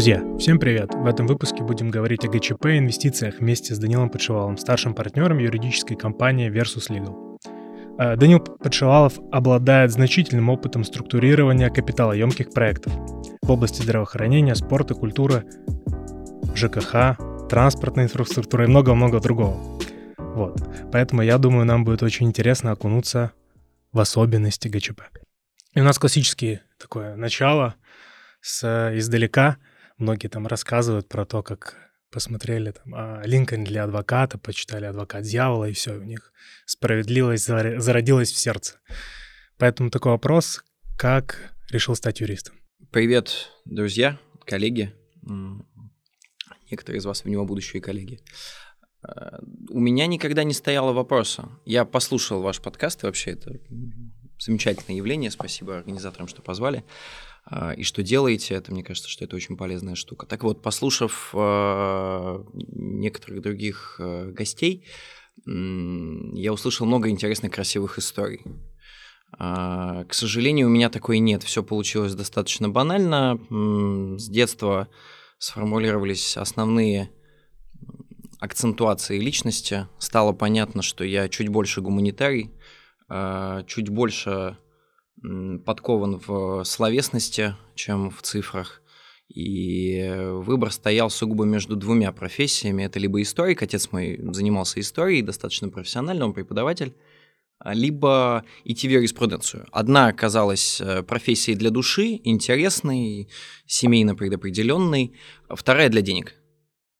Друзья, всем привет! В этом выпуске будем говорить о ГЧП и инвестициях вместе с Данилом Подшивалом, старшим партнером юридической компании Versus Legal. Э, Данил Подшивалов обладает значительным опытом структурирования капиталоемких проектов в области здравоохранения, спорта, культуры, ЖКХ, транспортной инфраструктуры и много-много другого. Вот. Поэтому я думаю, нам будет очень интересно окунуться в особенности ГЧП. И у нас классические такое начало с издалека — Многие там рассказывают про то, как посмотрели там а, Линкольн для адвоката, почитали «Адвокат дьявола», и все, у них справедливость зародилась в сердце. Поэтому такой вопрос, как решил стать юристом? Привет, друзья, коллеги. Некоторые из вас в него будущие коллеги. А, у меня никогда не стояло вопроса. Я послушал ваш подкаст, и вообще это замечательное явление. Спасибо организаторам, что позвали. И что делаете, это, мне кажется, что это очень полезная штука. Так вот, послушав э, некоторых других э, гостей, я услышал много интересных, красивых историй. К сожалению, у меня такой нет. Все получилось достаточно банально. С детства сформулировались основные акцентуации личности. Стало понятно, что я чуть больше гуманитарий, чуть больше подкован в словесности, чем в цифрах. И выбор стоял сугубо между двумя профессиями. Это либо историк, отец мой занимался историей, достаточно профессионально, он преподаватель, либо идти в юриспруденцию. Одна оказалась э, профессией для души, интересной, семейно предопределенной, вторая для денег.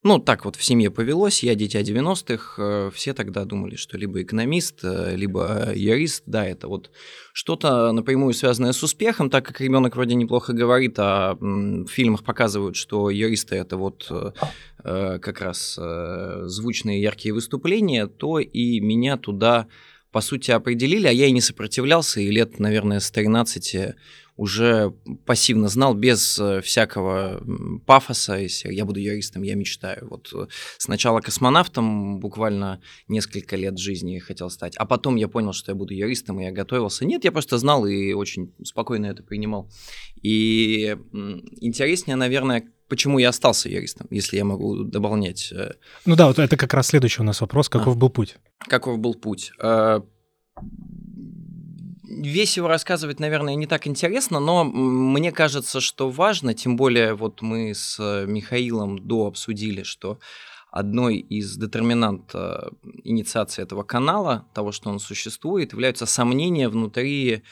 Ну, так вот в семье повелось, я дитя 90-х, э, все тогда думали, что либо экономист, э, либо юрист, да, это вот что-то напрямую связанное с успехом, так как ребенок вроде неплохо говорит, а в фильмах показывают, что юристы это вот э, как раз звучные яркие выступления, то и меня туда, по сути, определили, а я и не сопротивлялся, и лет, наверное, с 13 уже пассивно знал, без э, всякого пафоса, если я буду юристом, я мечтаю. Вот э, сначала космонавтом буквально несколько лет жизни хотел стать, а потом я понял, что я буду юристом, и я готовился. Нет, я просто знал и очень спокойно это принимал. И интереснее, наверное, почему я остался юристом, если я могу дополнять. Э, ну да, вот это как раз следующий у нас вопрос. Каков а. был путь? Каков был путь? Весь его рассказывать, наверное, не так интересно, но мне кажется, что важно, тем более вот мы с Михаилом до обсудили, что одной из детерминант инициации этого канала, того, что он существует, являются сомнения внутри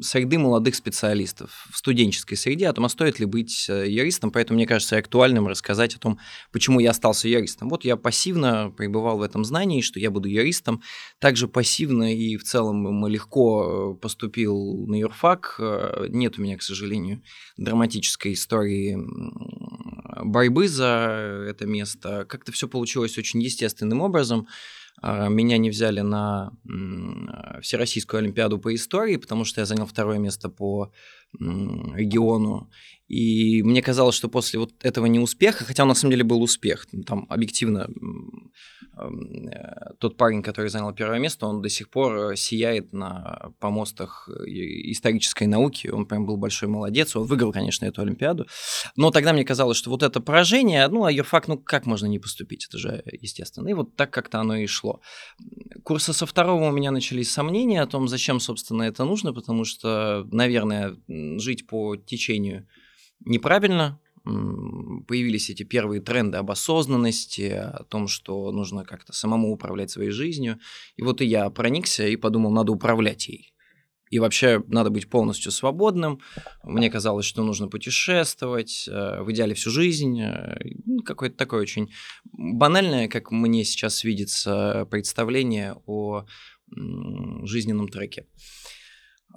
среды молодых специалистов в студенческой среде о том, а стоит ли быть э, юристом. Поэтому, мне кажется, актуальным рассказать о том, почему я остался юристом. Вот я пассивно пребывал в этом знании, что я буду юристом. Также пассивно и в целом легко э, поступил на юрфак. Э, нет у меня, к сожалению, драматической истории борьбы за это место. Как-то все получилось очень естественным образом. А, меня не взяли на Всероссийскую Олимпиаду по истории, потому что я занял второе место по региону. И мне казалось, что после вот этого неуспеха, хотя на самом деле был успех, там объективно э, тот парень, который занял первое место, он до сих пор э, сияет на помостах э, исторической науки, он прям был большой молодец, он выиграл, конечно, эту Олимпиаду, но тогда мне казалось, что вот это поражение, ну, а юрфак, ну, как можно не поступить, это же естественно, и вот так как-то оно и шло. Курса со второго у меня начались сомнения о том, зачем, собственно, это нужно, потому что, наверное, жить по течению неправильно, появились эти первые тренды об осознанности, о том, что нужно как-то самому управлять своей жизнью. И вот и я проникся и подумал, надо управлять ей. И вообще надо быть полностью свободным. Мне казалось, что нужно путешествовать, э, в идеале всю жизнь. Э, ну, какое-то такое очень банальное, как мне сейчас видится, представление о жизненном треке.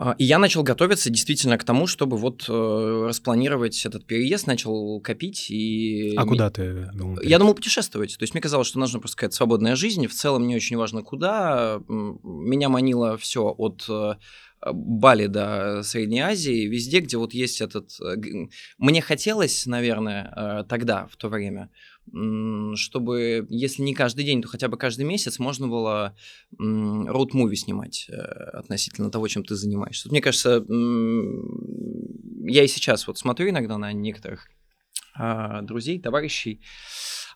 А, и я начал готовиться действительно к тому, чтобы вот э, распланировать этот переезд, начал копить и... А куда ты думал? Я думал путешествовать. То есть мне казалось, что нужна просто какая-то свободная жизнь. В целом не очень важно куда. Меня манило все от э, Бали до Средней Азии, везде, где вот есть этот... Э, мне хотелось, наверное, тогда, в то время, чтобы, если не каждый день, то хотя бы каждый месяц можно было роуд-муви снимать э, относительно того, чем ты занимаешься. Мне кажется, я и сейчас вот смотрю иногда на некоторых а, друзей, товарищей,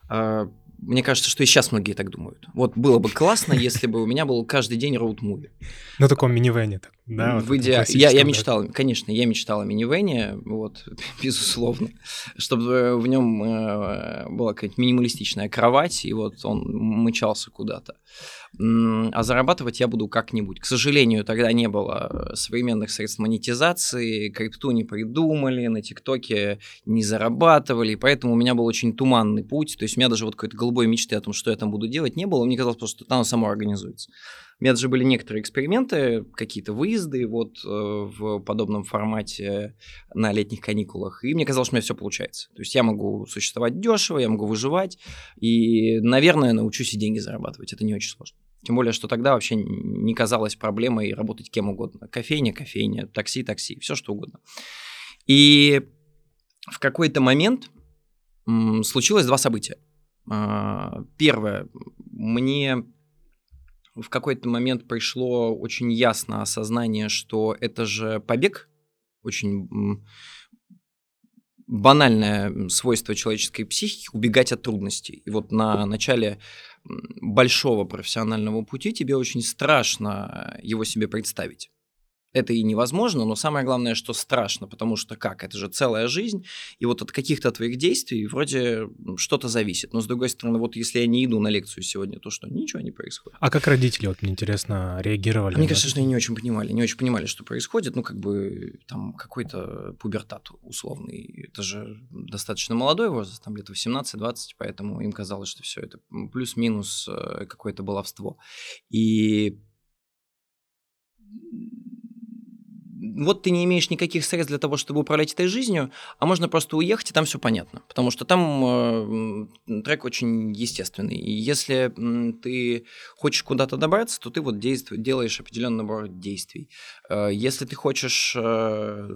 а, мне кажется, что и сейчас многие так думают. Вот было бы классно, если бы у меня был каждый день роуд-муви. На таком минивене, так, да? В иде... я, я мечтал, конечно, я мечтал о минивене, вот, безусловно, чтобы в нем э, была какая-то минималистичная кровать, и вот он мычался куда-то а зарабатывать я буду как-нибудь. К сожалению, тогда не было современных средств монетизации, крипту не придумали, на ТикТоке не зарабатывали, поэтому у меня был очень туманный путь, то есть у меня даже вот какой-то голубой мечты о том, что я там буду делать, не было, мне казалось просто, что оно само организуется. У меня даже были некоторые эксперименты, какие-то выезды вот э, в подобном формате на летних каникулах, и мне казалось, что у меня все получается. То есть я могу существовать дешево, я могу выживать, и, наверное, научусь и деньги зарабатывать. Это не очень сложно. Тем более, что тогда вообще не казалось проблемой работать кем угодно. Кофейня, кофейня, такси, такси, все что угодно. И в какой-то момент случилось два события. А, первое, мне в какой-то момент пришло очень ясно осознание, что это же побег, очень банальное свойство человеческой психики убегать от трудностей. И вот на начале большого профессионального пути тебе очень страшно его себе представить это и невозможно, но самое главное, что страшно, потому что как, это же целая жизнь, и вот от каких-то твоих действий вроде что-то зависит. Но с другой стороны, вот если я не иду на лекцию сегодня, то что, ничего не происходит. А как родители, вот мне интересно, реагировали? Мне кажется, что они не очень понимали, не очень понимали, что происходит, ну как бы там какой-то пубертат условный. Это же достаточно молодой возраст, там где-то 18-20, поэтому им казалось, что все это плюс-минус э, какое-то баловство. И вот ты не имеешь никаких средств для того, чтобы управлять этой жизнью, а можно просто уехать, и там все понятно. Потому что там э, трек очень естественный. И если э, ты хочешь куда-то добраться, то ты вот действ- делаешь определенный набор действий. Э, если ты хочешь э,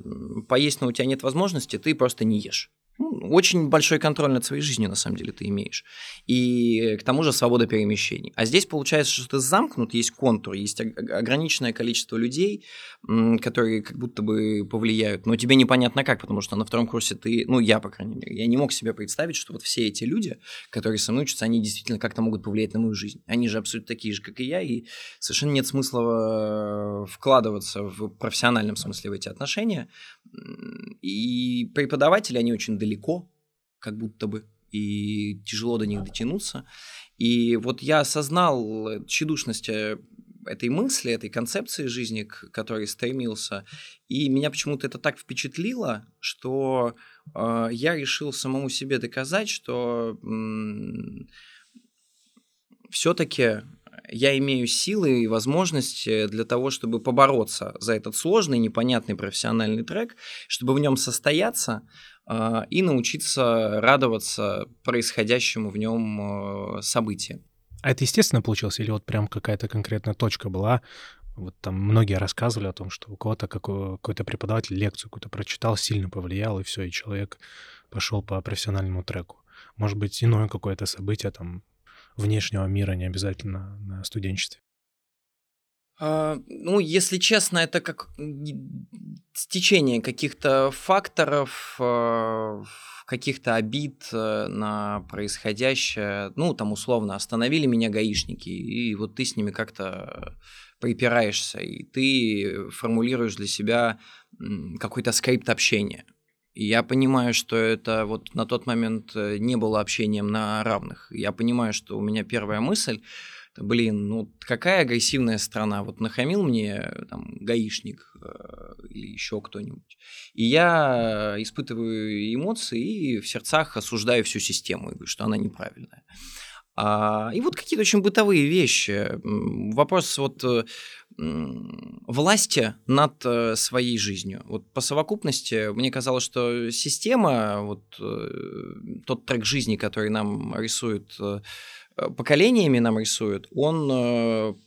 поесть, но у тебя нет возможности, ты просто не ешь. Ну, очень большой контроль над своей жизнью, на самом деле, ты имеешь. И к тому же свобода перемещений. А здесь получается, что ты замкнут, есть контур, есть ограниченное количество людей, которые как будто бы повлияют. Но тебе непонятно как, потому что на втором курсе ты, ну, я, по крайней мере, я не мог себе представить, что вот все эти люди, которые со мной учатся, они действительно как-то могут повлиять на мою жизнь. Они же абсолютно такие же, как и я, и совершенно нет смысла вкладываться в профессиональном смысле в эти отношения. И преподаватели, они очень далеко, как будто бы, и тяжело до них дотянуться. И вот я осознал тщедушность э, этой мысли, этой концепции жизни, к которой стремился. И меня почему-то это так впечатлило, что э, я решил самому себе доказать, что э, все-таки я имею силы и возможности для того, чтобы побороться за этот сложный, непонятный профессиональный трек, чтобы в нем состояться э, и научиться радоваться происходящему в нем э, событиям. А это естественно получилось или вот прям какая-то конкретная точка была? Вот там многие рассказывали о том, что у кого-то какой-то преподаватель лекцию какую-то прочитал, сильно повлиял, и все, и человек пошел по профессиональному треку. Может быть, иное какое-то событие там внешнего мира, не обязательно на студенчестве? А, ну, если честно, это как стечение каких-то факторов, а, каких-то обид э, на происходящее. Ну, там условно остановили меня гаишники, и вот ты с ними как-то припираешься, и ты формулируешь для себя какой-то скрипт общения. И я понимаю, что это вот на тот момент э, не было общением на равных. Я понимаю, что у меня первая мысль, блин, ну какая агрессивная страна, вот нахамил мне там гаишник э, или еще кто-нибудь, и я испытываю эмоции и в сердцах осуждаю всю систему, и говорю, что она неправильная. А, и вот какие-то очень бытовые вещи. Вопрос вот э, власти над э, своей жизнью. Вот по совокупности мне казалось, что система, вот э, тот трек жизни, который нам рисует поколениями нам рисует, он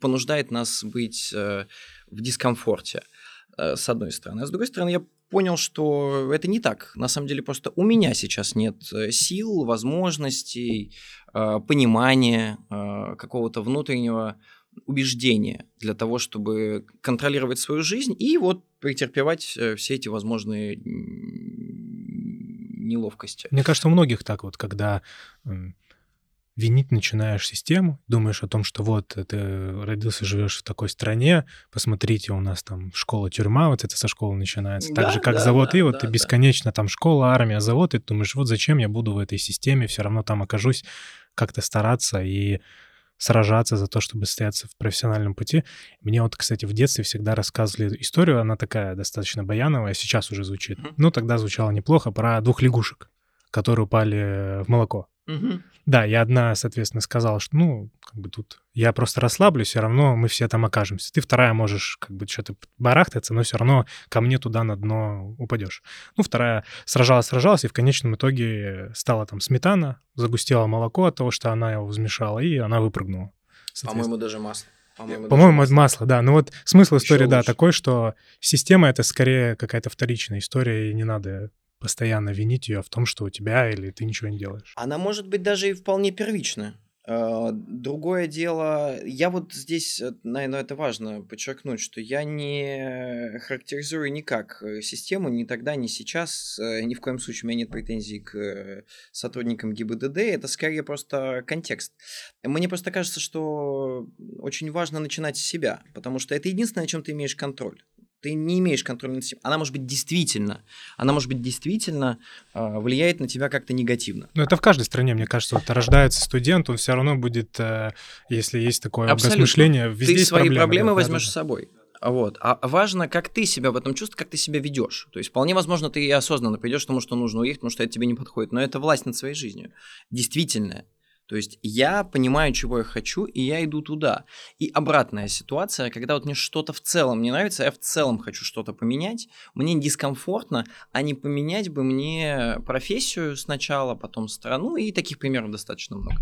понуждает нас быть в дискомфорте, с одной стороны. А с другой стороны, я понял, что это не так. На самом деле просто у меня сейчас нет сил, возможностей, понимания, какого-то внутреннего убеждения для того, чтобы контролировать свою жизнь и вот претерпевать э, все эти возможные неловкости. Мне кажется, у многих так вот, когда винить начинаешь систему, думаешь о том, что вот ты родился, живешь в такой стране, посмотрите, у нас там школа-тюрьма, вот это со школы начинается, так да, же, как да, завод да, и, вот да, ты бесконечно там школа, армия, завод, и ты думаешь, вот зачем я буду в этой системе, все равно там окажусь, как-то стараться и сражаться за то, чтобы стояться в профессиональном пути. Мне вот, кстати, в детстве всегда рассказывали историю, она такая достаточно баяновая, сейчас уже звучит. Mm-hmm. Ну, тогда звучало неплохо, про двух лягушек, которые упали в молоко. Угу. Да, я одна, соответственно, сказала, что, ну, как бы тут я просто расслаблюсь, все равно мы все там окажемся. Ты вторая можешь как бы что-то барахтаться, но все равно ко мне туда на дно упадешь. Ну, вторая сражалась, сражалась, и в конечном итоге стала там сметана, загустела молоко от того, что она его взмешала, и она выпрыгнула. По-моему, даже масло. По-моему, По-моему масло. масло, да. Ну вот смысл истории, да, такой, что система — это скорее какая-то вторичная история, и не надо постоянно винить ее в том, что у тебя или ты ничего не делаешь. Она может быть даже и вполне первичная. А, другое дело, я вот здесь, э, наверное, это важно подчеркнуть, что я не характеризую никак э, систему ни тогда, ни сейчас. Э, ни в коем случае у меня нет претензий к сотрудникам ГИБДД. Это скорее просто контекст. Мне просто кажется, что очень важно начинать с себя, потому что это единственное, о чем ты имеешь контроль ты не имеешь контроля над этим. Она может быть действительно, она может быть действительно э, влияет на тебя как-то негативно. Но это в каждой стране, мне кажется, вот рождается студент, он все равно будет, э, если есть такое Абсолютно. мышление, везде Ты свои проблемы, проблемы да, возьмешь да, да. с собой. Вот. А важно, как ты себя в этом чувствуешь, как ты себя ведешь. То есть вполне возможно, ты и осознанно придешь к тому, что нужно уехать, потому что это тебе не подходит. Но это власть над своей жизнью. Действительно. То есть я понимаю, чего я хочу, и я иду туда. И обратная ситуация, когда вот мне что-то в целом не нравится, я в целом хочу что-то поменять, мне дискомфортно, а не поменять бы мне профессию сначала, потом страну, и таких примеров достаточно много.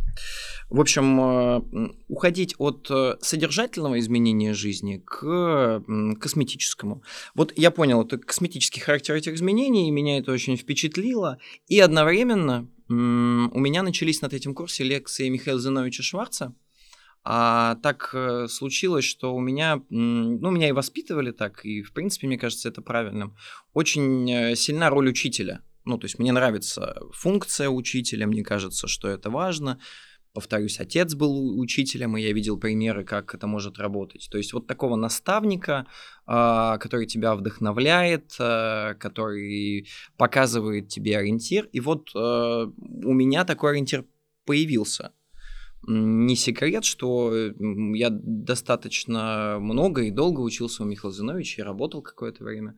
В общем, э, уходить от э, содержательного изменения жизни к косметическому. Вот я понял, это косметический характер этих изменений, меня это очень впечатлило, и одновременно у меня начались на третьем курсе лекции Михаила Зиновича Шварца. А так э, случилось, что у меня, ну, меня и воспитывали так, и, в принципе, мне кажется, это правильным. Очень э, сильна роль учителя. Ну, то есть мне нравится функция учителя, мне кажется, что это важно. Повторюсь, отец был учителем, и я видел примеры, как это может работать. То есть вот такого наставника, а, который тебя вдохновляет, а, который показывает тебе ориентир. И вот а, у меня такой ориентир появился. Не секрет, что я достаточно много и долго учился у Михаила Зиновича и работал какое-то время.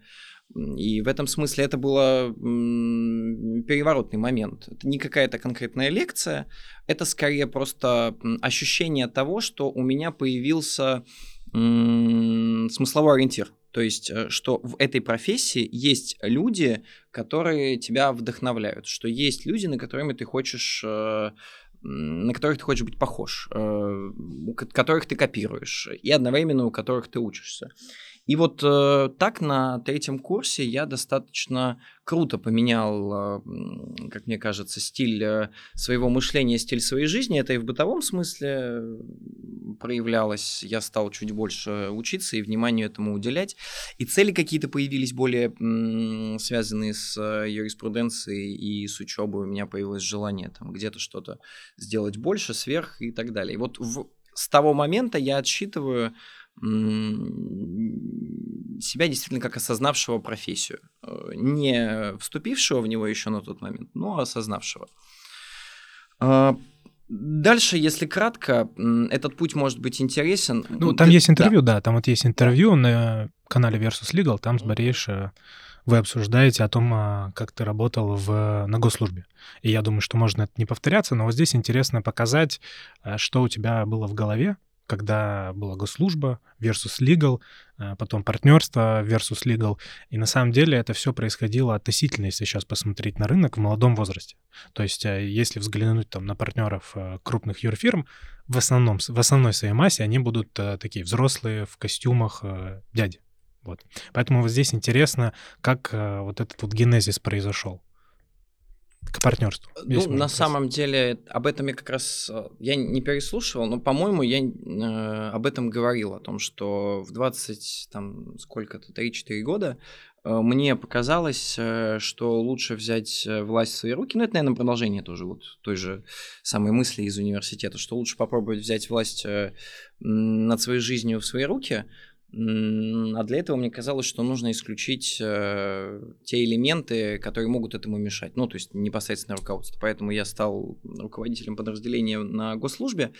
И в этом смысле это было переворотный момент. Это не какая-то конкретная лекция, это скорее просто ощущение того, что у меня появился смысловой ориентир. То есть, э, что в этой профессии есть люди, которые тебя вдохновляют, что есть люди, на которыми ты хочешь э, на которых ты хочешь быть похож, э, которых ты копируешь, и одновременно у которых ты учишься. И вот э, так на третьем курсе я достаточно круто поменял, э, как мне кажется, стиль э, своего мышления, стиль своей жизни. Это и в бытовом смысле проявлялось. Я стал чуть больше учиться и внимание этому уделять. И цели какие-то появились более м, связанные с э, юриспруденцией и с учебой. У меня появилось желание там где-то что-то сделать больше, сверх и так далее. И вот в, с того момента я отсчитываю себя действительно как осознавшего профессию. Э, не вступившего в него еще на тот момент, но осознавшего. А, дальше, если кратко, этот путь может быть интересен. Ну, там Ты... есть интервью, да. да, там вот есть интервью на канале Versus Legal, там с Борис вы обсуждаете о том, а, как ты работал в, на госслужбе. И я думаю, что можно это не повторяться, но вот здесь интересно показать, а, что у тебя было в голове, когда была госслужба versus legal, а, потом партнерство versus legal. И на самом деле это все происходило относительно, если сейчас посмотреть на рынок, в молодом возрасте. То есть а, если взглянуть там на партнеров а, крупных юрфирм, в основном, в основной своей массе они будут такие взрослые в костюмах дяди. Вот. Поэтому вот здесь интересно, как вот этот вот генезис произошел. К партнерству? Ну, на самом деле, об этом я как раз я не переслушивал, но, по-моему, я э, об этом говорил, о том, что в 20, там, сколько-то, 3-4 года э, мне показалось, э, что лучше взять э, власть в свои руки. Ну, это, наверное, продолжение тоже вот той же самой мысли из университета, что лучше попробовать взять власть э, над своей жизнью в свои руки, а для этого мне казалось, что нужно исключить э, те элементы, которые могут этому мешать. Ну, то есть непосредственно руководство. Поэтому я стал руководителем подразделения на госслужбе.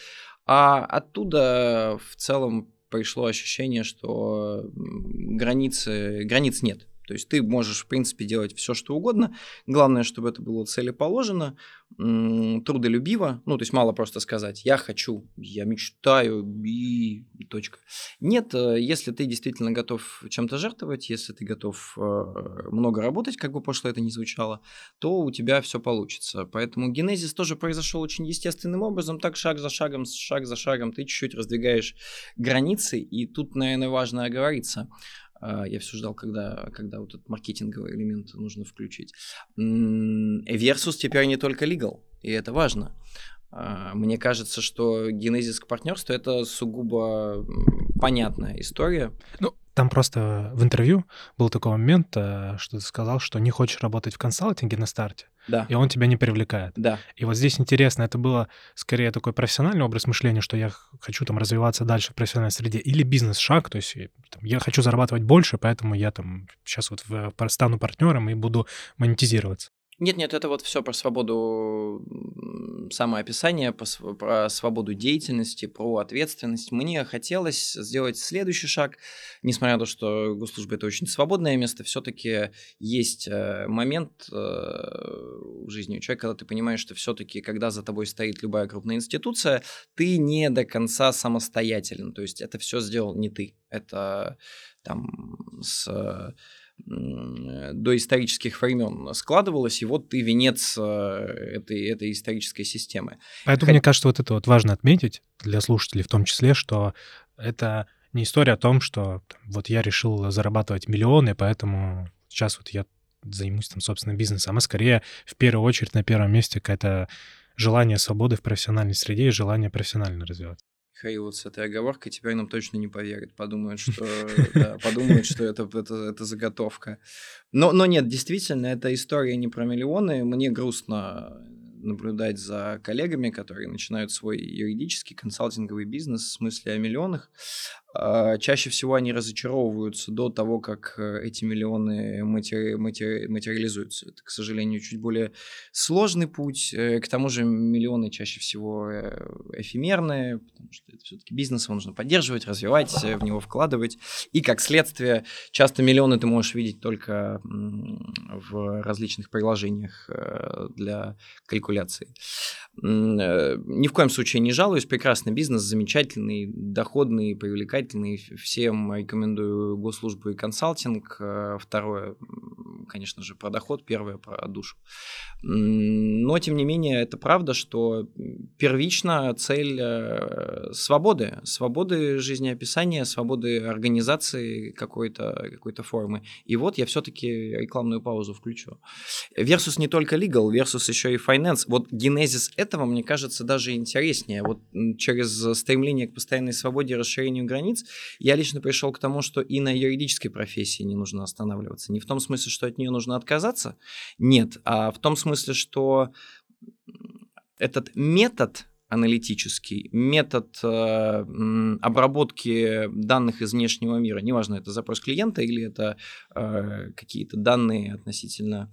А оттуда в целом пришло ощущение, что границы, границ нет. То есть ты можешь, в принципе, делать все, что угодно. Главное, чтобы это было целеположено, трудолюбиво. Ну, то есть мало просто сказать «я хочу», «я мечтаю» и точка. Нет, э, если ты действительно готов чем-то жертвовать, если ты готов э, много работать, как бы пошло это ни звучало, то у тебя все получится. Поэтому генезис тоже произошел очень естественным образом, так шаг за шагом, шаг за шагом ты чуть-чуть раздвигаешь границы, и тут, наверное, важно оговориться – я все ждал, когда, когда вот этот маркетинговый элемент нужно включить. Versus теперь не только legal, и это важно. А, мне кажется, что генезис к партнерству это сугубо понятная история. Ну, там просто в интервью был такой момент, э, что ты сказал, что не хочешь работать в консалтинге на старте, да. и он тебя не привлекает. Да. И вот здесь интересно, это было скорее такой профессиональный образ мышления, что я хочу там развиваться дальше в профессиональной среде, или бизнес-шаг, то есть там, я хочу зарабатывать больше, поэтому я там сейчас вот в, стану партнером и буду монетизироваться. Нет, нет, это вот все про свободу самоописания, про свободу деятельности, про ответственность. Мне хотелось сделать следующий шаг, несмотря на то, что госслужба это очень свободное место, все-таки есть э, момент э, в жизни у человека, когда ты понимаешь, что все-таки, когда за тобой стоит любая крупная институция, ты не до конца самостоятелен. То есть это все сделал не ты. Это там с до исторических времен складывалось, и вот ты венец э, этой, этой исторической системы. Поэтому, Хоть... мне кажется, вот это вот важно отметить для слушателей в том числе, что это не история о том, что вот я решил зарабатывать миллионы, поэтому сейчас вот я займусь там собственным бизнесом, а скорее в первую очередь на первом месте какое-то желание свободы в профессиональной среде и желание профессионально развиваться. Михаил вот с этой оговоркой теперь нам точно не поверят. Подумают, что, да, подумают, что это, это, это заготовка. Но, но нет, действительно, эта история не про миллионы. Мне грустно наблюдать за коллегами, которые начинают свой юридический консалтинговый бизнес в смысле о миллионах. А, чаще всего они разочаровываются до того, как э, эти миллионы матери... Матери... материализуются. Это, к сожалению, чуть более сложный путь. Э, к тому же миллионы чаще всего э, эфемерные, потому что это все-таки бизнес, его нужно поддерживать, развивать, в него вкладывать. И, как следствие, часто миллионы ты можешь видеть только в различных приложениях для калькуляции. Ни в коем случае не жалуюсь. Прекрасный бизнес, замечательный, доходный, привлекательный привлекательный. Всем рекомендую госслужбу и консалтинг. Э, второе, конечно же, про доход. Первое про душу. Но, тем не менее, это правда, что первично цель э, свободы. Свободы жизнеописания, свободы организации какой-то какой формы. И вот я все-таки рекламную паузу включу. Versus не только legal, versus еще и finance. Вот генезис этого, мне кажется, даже интереснее. Вот через стремление к постоянной свободе и расширению границ границ, я лично пришел к тому, что и на юридической профессии не нужно останавливаться. Не в том смысле, что от нее нужно отказаться, нет, а в том смысле, что этот метод аналитический, метод э, обработки данных из внешнего мира, неважно, это запрос клиента или это э, какие-то данные относительно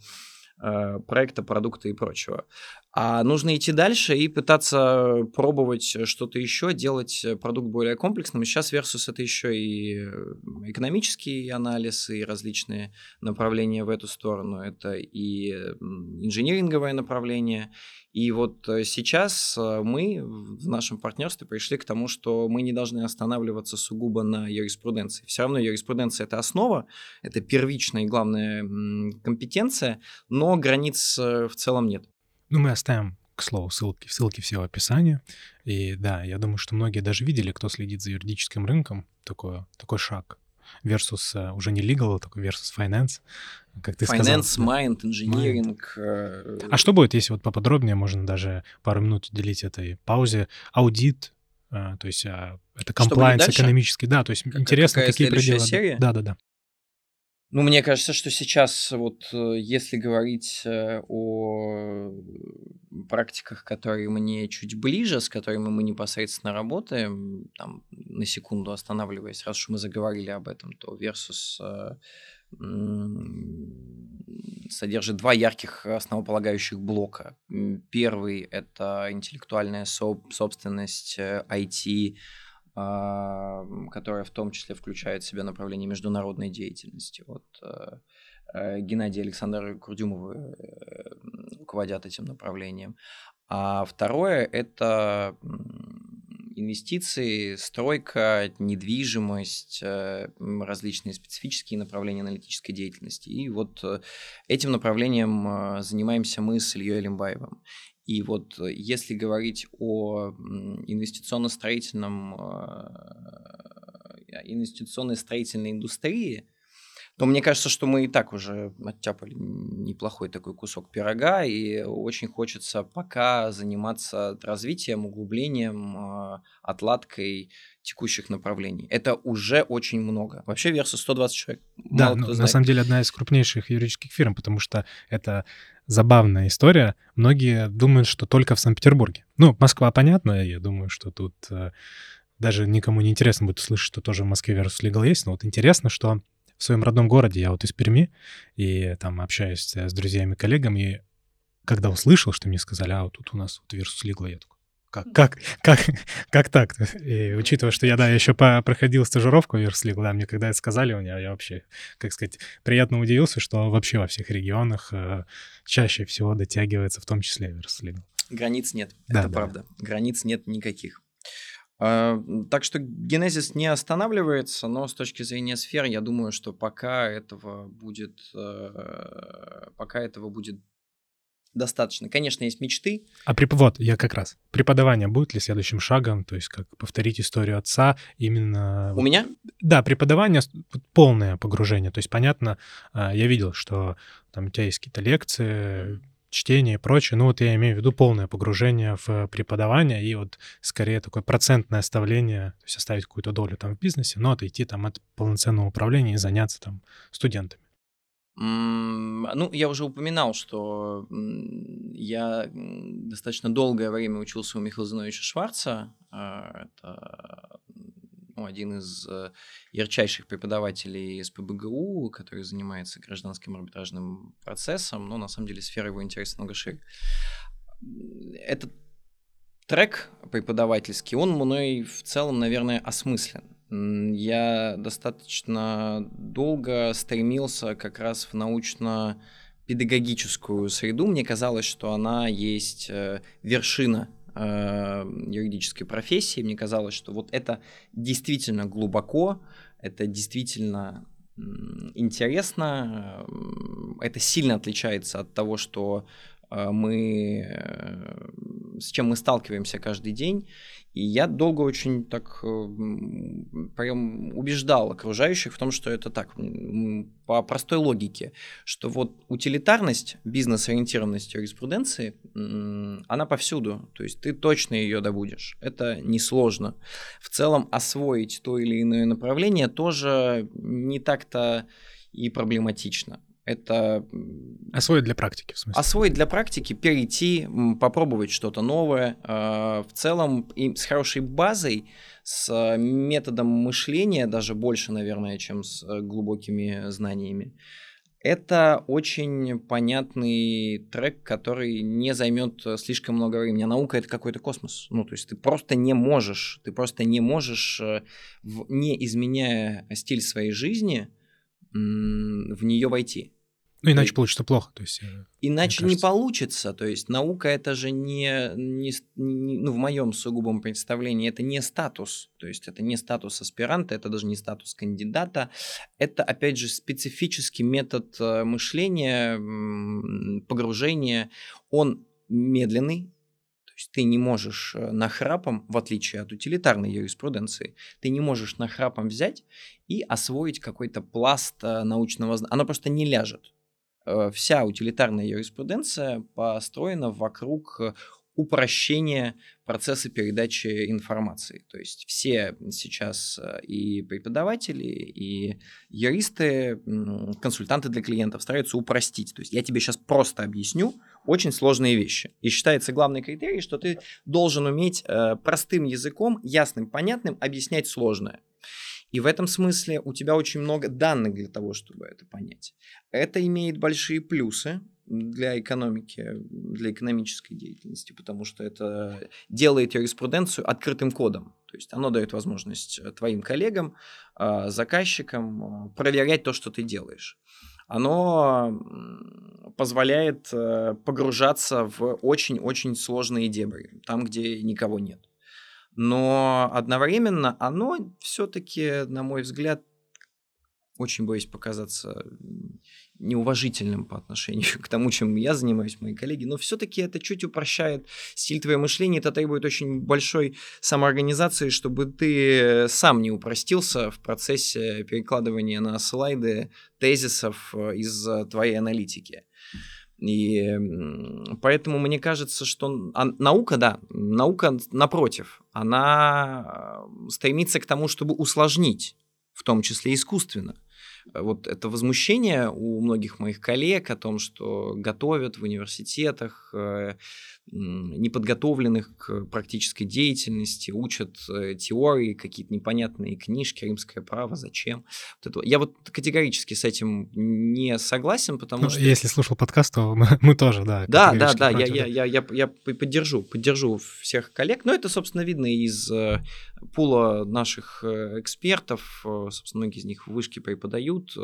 э, проекта, продукта и прочего. А нужно идти дальше и пытаться пробовать что-то еще, делать продукт более комплексным. Сейчас Versus это еще и э, экономический анализ, и различные направления в эту сторону. Это и инжиниринговое направление. И вот э, сейчас э, мы в нашем партнерстве пришли к тому, что мы не должны останавливаться сугубо на юриспруденции. Все равно юриспруденция – это основа, это первичная и главная компетенция, но границ в целом нет. Ну, мы оставим, к слову, ссылки, ссылки все в описании. И да, я думаю, что многие даже видели, кто следит за юридическим рынком, такой, такой шаг versus uh, уже не legal, а такой versus finance. как ты Finance, сказал. mind, инжиниринг. э, А что будет, если вот поподробнее, можно даже пару минут уделить этой паузе, аудит, э, то есть а, это комплайнс экономический, да, то есть Как- интересно, какая какие пределы. серия? Да, да, да. Ну, мне кажется, что сейчас вот э, если говорить э, о практиках, которые мне чуть ближе, с которыми мы непосредственно работаем, там, на секунду останавливаясь, раз уж мы заговорили об этом, то Versus э, содержит два ярких основополагающих блока. Первый — это интеллектуальная соб- собственность, IT, которая в том числе включает в себя направление международной деятельности. Вот э, э, Геннадий и Александр Курдюмовы э, руководят этим направлением. А второе – это инвестиции, стройка, недвижимость, различные специфические направления аналитической деятельности. И вот этим направлением занимаемся мы с Ильей Лимбаевым. И вот э, если говорить о инвестиционно-строительном, э, инвестиционной строительной индустрии, то мне кажется, что мы и так уже оттяпали неплохой такой кусок пирога, и очень хочется пока заниматься развитием, углублением, э, отладкой текущих направлений. Это уже очень много. Вообще версия 120 человек. Да, ну, на самом деле одна из крупнейших юридических фирм, потому что это забавная история. Многие думают, что только в Санкт-Петербурге. Ну, Москва, понятно, я думаю, что тут э, даже никому не интересно будет услышать, что тоже в Москве Versus Legal есть, но вот интересно, что в своем родном городе, я вот из Перми, и там общаюсь э, с друзьями, коллегами, и когда услышал, что мне сказали, а вот тут у нас вот Versus Legal, я такой, как, как, как, как так? И учитывая, что я, да, я еще по- проходил стажировку в Legal, да, мне когда это сказали, у меня я вообще, как сказать, приятно удивился, что вообще во всех регионах э, чаще всего дотягивается, в том числе Legal. Границ нет, Да, это да. правда. Границ нет никаких. А, Так что генезис не останавливается, но с точки зрения сфер, я думаю, что пока этого будет, э, пока этого будет достаточно. Конечно, есть мечты. А преп... вот, я как раз. Преподавание будет ли следующим шагом, то есть как повторить историю отца именно... У меня Да, преподавание, полное погружение. То есть, понятно, а, я видел, что там у тебя есть какие-то лекции, чтение и прочее. Ну вот я имею в виду полное погружение в преподавание и вот скорее такое процентное оставление, то есть оставить какую-то долю там в бизнесе, но отойти там от полноценного управления и заняться там студентами. Ну, я уже упоминал, что я достаточно долгое время учился у Михаила Зиновича Шварца. А, Это ну, один из э, ярчайших преподавателей СПБГУ, который занимается гражданским арбитражным процессом, но на самом деле сфера его интереса много шире. Этот трек преподавательский, он мной в целом, наверное, осмыслен. Я достаточно долго стремился как раз в научно-педагогическую среду. Мне казалось, что она есть э, вершина э, юридической профессии. Мне казалось, что вот это действительно глубоко, это действительно интересно, м, это сильно отличается от того, что э, мы э, с чем мы сталкиваемся каждый день. И я долго очень так э, прям убеждал окружающих в том, что это так, по простой логике, что вот утилитарность, бизнес-ориентированность юриспруденции, она повсюду, то есть ты точно ее добудешь, это несложно. В целом освоить то или иное направление тоже не так-то и проблематично. Это Освоить для практики, в смысле. освоить для практики, перейти, попробовать что-то новое. э, В целом и с хорошей базой, с методом мышления, даже больше, наверное, чем с э, глубокими знаниями. Это очень понятный трек, который не займет э, слишком много времени. А наука это какой-то космос. Ну, то есть ты просто не можешь, ты просто не можешь, э, не изменяя стиль своей жизни, в нее войти. Ну, иначе и- получится плохо. То есть, э, Иначе не получится. То есть наука это же не, не не- ну, в моем сугубом представлении, это не статус. То есть это не статус аспиранта, это даже не статус кандидата. Это, опять же, специфический метод э, мышления, погружения. Он медленный. То есть ты не можешь э, нахрапом, в отличие от утилитарной юриспруденции, ты не можешь нахрапом взять и освоить какой-то пласт научного знания. Оно просто не ляжет. Э, вся утилитарная юриспруденция построена вокруг упрощения процесса передачи информации. То есть все сейчас э, и преподаватели, и юристы, консультанты для клиентов стараются упростить. То есть я тебе сейчас просто объясню очень сложные вещи. И считается главный критерий, что ты должен уметь э, простым языком, ясным, понятным объяснять сложное. И в этом смысле у тебя очень много данных для того, чтобы это понять. Это имеет большие плюсы, для экономики, для экономической деятельности, потому что это делает юриспруденцию открытым кодом. То есть оно дает возможность э, твоим коллегам, а, заказчикам э, проверять то, что ты делаешь. Оно позволяет э, погружаться в очень-очень сложные дебри, там, где никого нет. Но одновременно оно все-таки, на мой взгляд, очень боюсь показаться неуважительным по отношению к тому, чем я занимаюсь, мои коллеги, но все-таки это чуть упрощает стиль твоего мышления, это требует очень большой самоорганизации, чтобы ты сам не упростился в процессе перекладывания на слайды тезисов э, из твоей аналитики. И поэтому мне кажется, что а, наука, да, наука напротив, она э, стремится к тому, чтобы усложнить, в том числе искусственно. Вот это возмущение у многих моих коллег о том, что готовят в университетах э, неподготовленных к практической деятельности, учат э, теории, какие-то непонятные книжки, римское право, зачем. Вот это. Я вот категорически с этим не согласен, потому ну, что... Если слушал подкаст, то мы, мы тоже, да. Да, да, да, я, я, я, я, я поддержу, поддержу всех коллег, но это, собственно, видно из э, пула наших экспертов, собственно, многие из них в вышке преподают,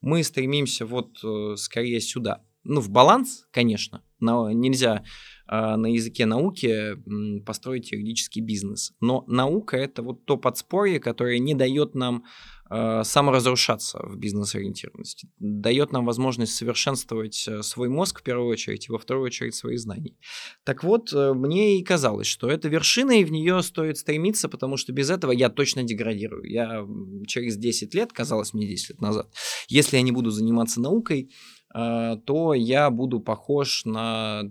мы стремимся вот скорее сюда. Ну, в баланс, конечно, но нельзя а, на языке науки построить юридический бизнес. Но наука это вот то подспорье, которое не дает нам э, саморазрушаться в бизнес-ориентированности, дает нам возможность совершенствовать э, свой мозг в первую очередь и во вторую очередь свои знания. Так вот, э, мне и казалось, что это вершина, и в нее стоит стремиться, потому что без этого я точно деградирую. Я через 10 лет, казалось мне 10 лет назад, если я не буду заниматься наукой, то я буду похож на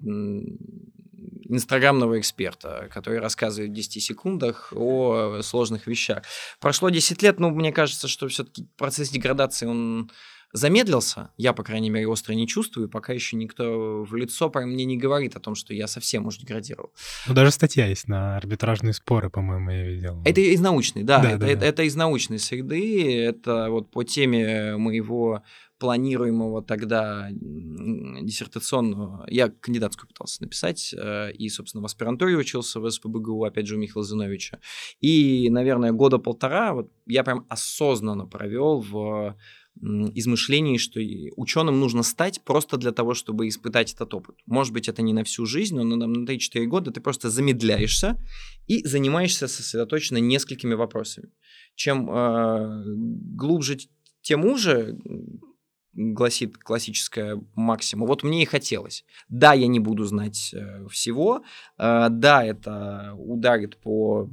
инстаграмного эксперта, который рассказывает в 10 секундах о сложных вещах. Прошло 10 лет, но мне кажется, что все-таки процесс деградации, он замедлился. Я, по крайней мере, остро не чувствую, пока еще никто в лицо про мне не говорит о том, что я совсем уж деградировал. Ну, даже статья есть на арбитражные споры, по-моему, я видел. Это из научной, да, да, это, да, это, да. это из научной среды, это вот по теме моего планируемого тогда диссертационного, я кандидатскую пытался написать, э, и, собственно, в аспирантуре учился в СПБГУ, опять же, у Михаила Зиновича. И, наверное, года полтора вот я прям осознанно провел в измышлении, что ученым нужно стать просто для того, чтобы испытать этот опыт. Может быть, это не на всю жизнь, но на, на 3-4 года ты просто замедляешься и занимаешься сосредоточенно несколькими вопросами. Чем э, глубже, тем уже гласит классическая максима. Вот мне и хотелось. Да, я не буду знать э, всего. Э, да, это ударит по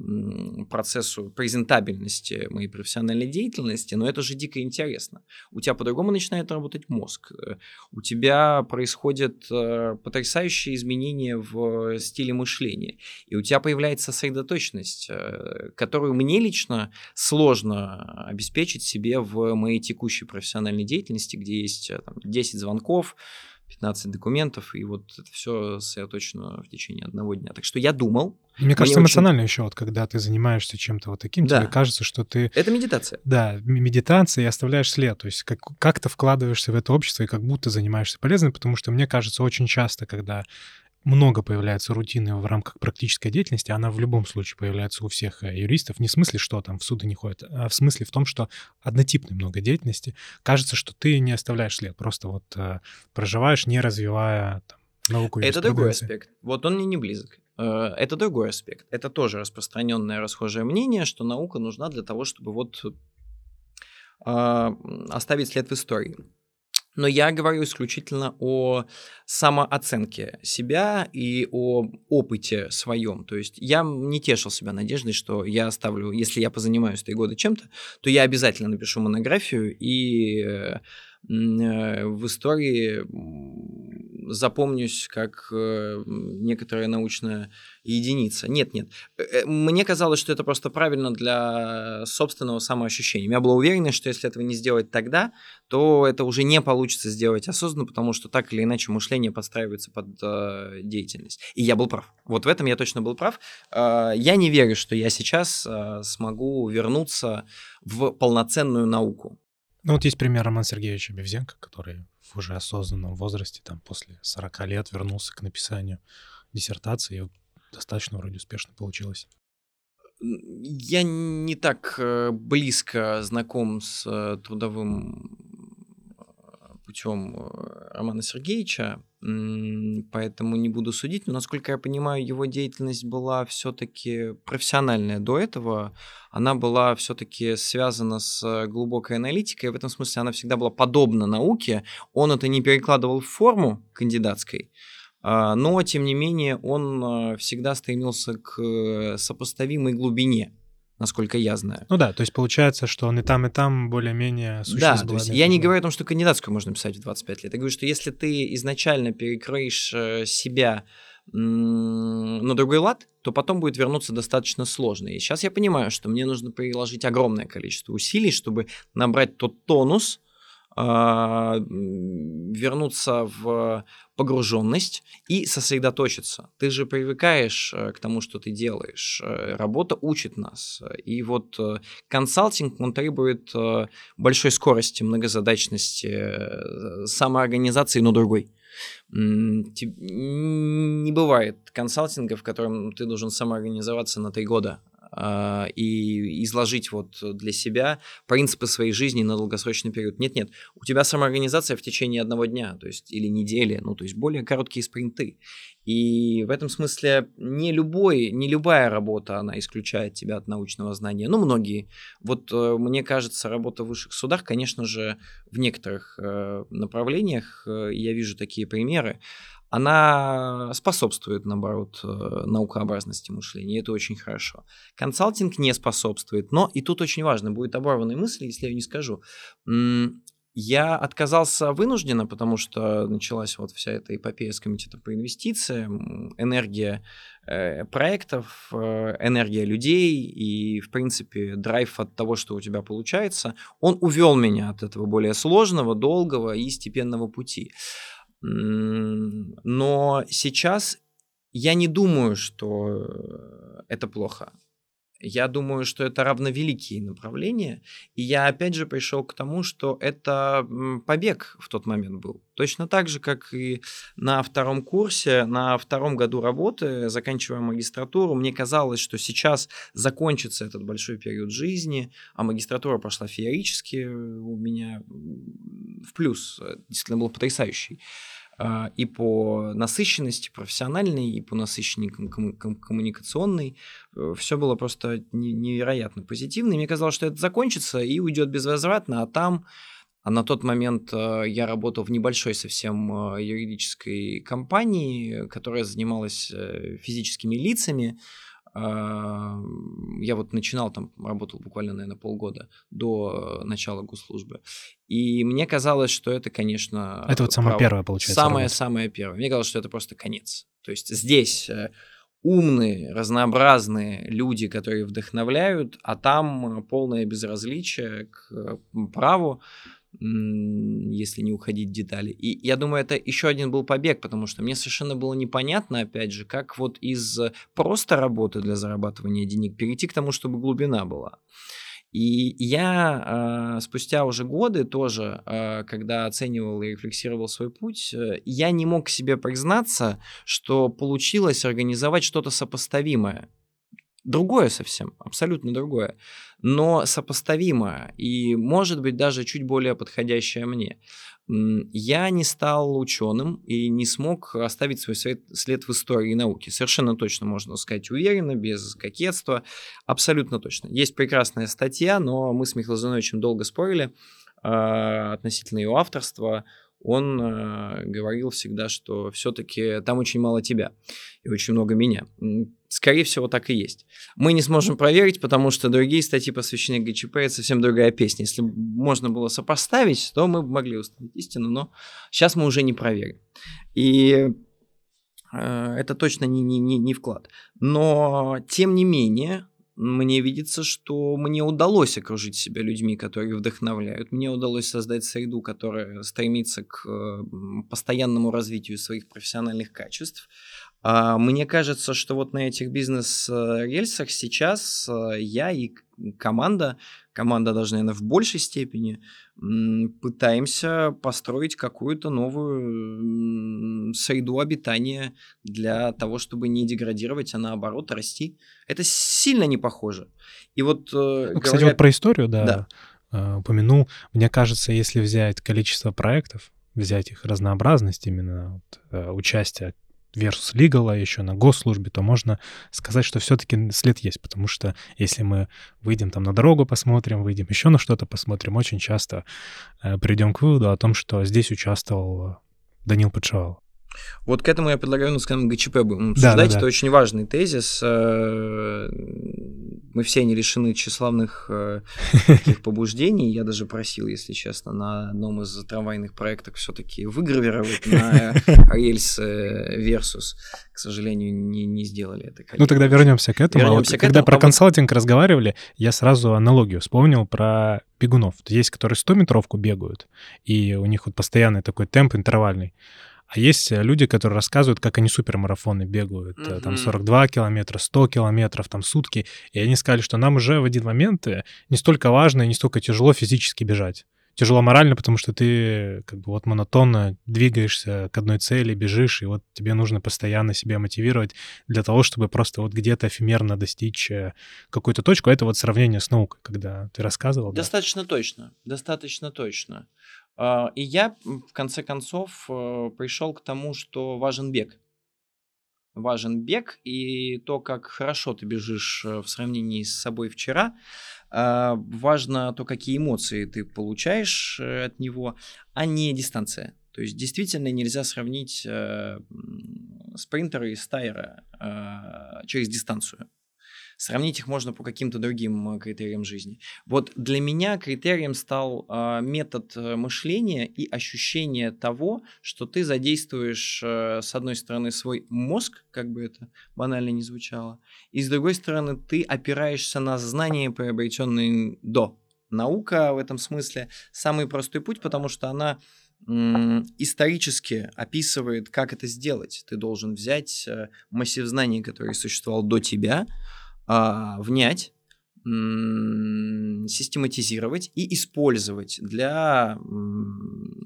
процессу презентабельности моей профессиональной деятельности, но это же дико интересно. У тебя по-другому начинает работать мозг. Э, у тебя происходят потрясающие изменения в стиле мышления. И у тебя появляется сосредоточенность, которую мне лично сложно обеспечить себе в моей текущей профессиональной деятельности, где где есть э, там, 10 звонков, 15 документов, и вот это все сосредоточено в течение одного дня. Так что я думал... Мне кажется, эмоционально очень... еще, вот когда ты занимаешься чем-то вот таким, да. тебе кажется, что ты... Это медитация. Да, медитация, и оставляешь след, то есть как, как ты вкладываешься в это общество и как будто занимаешься полезным, потому что мне кажется, очень часто, когда много появляется рутины в рамках практической деятельности, она в любом случае появляется у всех э, юристов, не в смысле, что там в суды не ходят, а в смысле в том, что однотипной много деятельности. Кажется, что ты не оставляешь след, просто вот э, проживаешь, не развивая там, науку Это другой аспект. Вот он мне не близок. Э, это другой аспект. Это тоже распространенное расхожее мнение, что наука нужна для того, чтобы вот э, оставить след в истории. Но я говорю исключительно о самооценке себя и о опыте своем. То есть я не тешил себя надеждой, что я оставлю, если я позанимаюсь три года чем-то, то я обязательно напишу монографию и э, Э, в истории запомнюсь как э, некоторая научная единица. Нет, нет. Э, мне казалось, что это просто правильно для собственного самоощущения. Я была уверена, что если этого не сделать тогда, то это уже не получится сделать осознанно, потому что так или иначе мышление подстраивается под э, деятельность. И я был прав. Вот в этом я точно был прав. Э, я не верю, что я сейчас э, смогу вернуться в полноценную науку. Ну вот есть пример Романа Сергеевича Бевзенко, который в уже осознанном возрасте, там после 40 лет вернулся к написанию диссертации, и достаточно вроде успешно получилось. Я не так э, близко знаком с э, трудовым путем э, Романа Сергеевича, поэтому не буду судить. Но, насколько я понимаю, его деятельность была все-таки профессиональная до этого. Она была все-таки связана с глубокой аналитикой. В этом смысле она всегда была подобна науке. Он это не перекладывал в форму кандидатской, а, но, тем не менее, он э, всегда стремился к э, сопоставимой глубине насколько я знаю. Ну да, то есть получается, что он и там, и там более-менее Да, то есть я не говорю о том, что кандидатскую можно писать в 25 лет. Я говорю, что если ты изначально перекроешь э, себя на другой лад, то потом будет вернуться достаточно сложно. И сейчас я понимаю, что мне нужно приложить огромное количество усилий, чтобы набрать тот тонус, вернуться в погруженность и сосредоточиться. Ты же привыкаешь э, к тому, что ты делаешь. Э, работа учит нас. И вот э, консалтинг, он требует большой скорости, многозадачности, самоорганизации, но другой. Не бывает консалтинга, в котором ты должен самоорганизоваться на три года, а, и изложить вот для себя принципы своей жизни на долгосрочный период. Нет-нет, у тебя самоорганизация в течение одного дня, то есть или недели, ну то есть более короткие спринты. И в этом смысле не любой, не любая работа, она исключает тебя от научного знания. Ну, многие. Вот э, мне кажется, работа в высших судах, конечно же, в некоторых э, направлениях, э, я вижу такие примеры, она способствует, наоборот, э, наукообразности мышления, это очень хорошо. Консалтинг не способствует, но и тут очень важно, будет оборванной мысли, если я не скажу. Я отказался вынужденно, потому что началась вот вся эта эпопея с комитетом по инвестициям, энергия э, проектов, э, энергия людей и, в принципе, драйв от того, что у тебя получается, он увел меня от этого более сложного, долгого и степенного пути. Но сейчас я не думаю, что э, это плохо. Я думаю, что это равновеликие направления. И я опять же пришел к тому, что это побег в тот момент был. Точно так же, как и на втором курсе, на втором году работы, заканчивая магистратуру, мне казалось, что сейчас закончится этот большой период жизни, а магистратура прошла феерически у меня в плюс. Действительно был потрясающий. А, и по насыщенности профессиональной, и по насыщенности коммуникационной. Э, Все было просто невероятно позитивно. И мне казалось, что это закончится и уйдет безвозвратно, а там а на тот момент э, я работал в небольшой совсем э, юридической компании, которая занималась физическими лицами, я вот начинал там, работал буквально, наверное, полгода до начала госслужбы. И мне казалось, что это, конечно... Это вот самое первое, получается. Самое-самое первое. Мне казалось, что это просто конец. То есть здесь э, умные, разнообразные люди, которые вдохновляют, а там полное безразличие к праву, если не уходить в детали. И я думаю, это еще один был побег, потому что мне совершенно было непонятно, опять же, как вот из просто работы для зарабатывания денег перейти к тому, чтобы глубина была. И я э, спустя уже годы тоже, э, когда оценивал и рефлексировал свой путь, э, я не мог себе признаться, что получилось организовать что-то сопоставимое Другое совсем, абсолютно другое, но сопоставимое и, может быть, даже чуть более подходящее мне. Я не стал ученым и не смог оставить свой след в истории науки. Совершенно точно можно сказать уверенно, без кокетства. Абсолютно точно. Есть прекрасная статья, но мы с Михаилом Зиновичем долго спорили э, относительно ее авторства он э, говорил всегда, что все-таки там очень мало тебя и очень много меня. Скорее всего, так и есть. Мы не сможем проверить, потому что другие статьи, посвященные ГЧП, это совсем другая песня. Если можно было сопоставить, то мы бы могли установить истину, но сейчас мы уже не проверим. И э, это точно не, не, не, не вклад. Но, тем не менее, мне видится, что мне удалось окружить себя людьми, которые вдохновляют. Мне удалось создать среду, которая стремится к постоянному развитию своих профессиональных качеств. А, мне кажется, что вот на этих бизнес-рельсах сейчас э, я и команда, команда даже, наверное, в большей степени, пытаемся построить какую-то новую среду обитания для того, чтобы не деградировать, а наоборот расти. Это сильно не похоже. И вот... Э, ну, кстати, вот про историю, да, да. Э, упомянул. Мне кажется, если взять количество проектов, взять их разнообразность именно вот, участия versus legal, а еще на госслужбе, то можно сказать, что все-таки след есть, потому что если мы выйдем там на дорогу посмотрим, выйдем еще на что-то посмотрим, очень часто э, придем к выводу о том, что здесь участвовал Данил Подшивал. Вот к этому я предлагаю, ну, скажем, ГЧП будем обсуждать. Да, да, да. Это очень важный тезис. Э, мы все не лишены тщеславных э, таких побуждений. Я даже просил, если честно, на одном из трамвайных проектов все-таки выгравировать на рельс Versus. К сожалению, не, не сделали это. Ну, тогда вернемся к этому. Вернемся вот, к когда этому. про а консалтинг разговаривали, я сразу аналогию вспомнил про бегунов. Есть, которые 100-метровку бегают, и у них вот постоянный такой темп интервальный. А есть э, люди, которые рассказывают, как они супермарафоны бегают, mm-hmm. там 42 километра, 100 километров, там сутки. И они сказали, что нам уже в один момент э, не столько важно и не столько тяжело физически бежать. Тяжело морально, потому что ты как бы вот монотонно двигаешься к одной цели, бежишь, и вот тебе нужно постоянно себя мотивировать для того, чтобы просто вот где-то эфемерно достичь какую-то точку. Это вот сравнение с наукой, когда ты рассказывал. Достаточно да? точно, достаточно точно. А, и я, в конце концов, э, пришел к тому, что важен бег. Важен бег, и то, как хорошо ты бежишь э, в сравнении с собой вчера, а, важно то, какие эмоции ты получаешь э, от него, а не дистанция. То есть действительно нельзя сравнить спринтера и стайера через дистанцию. Сравнить их можно по каким-то другим э, критериям жизни. Вот для меня критерием стал э, метод э, мышления и ощущение того, что ты задействуешь, э, с одной стороны, свой мозг, как бы это банально не звучало, и с другой стороны, ты опираешься на знания, приобретенные до. Наука в этом смысле самый простой путь, потому что она исторически описывает, как это сделать. Ты должен взять массив знаний, который существовал до тебя, а, внять, систематизировать и использовать для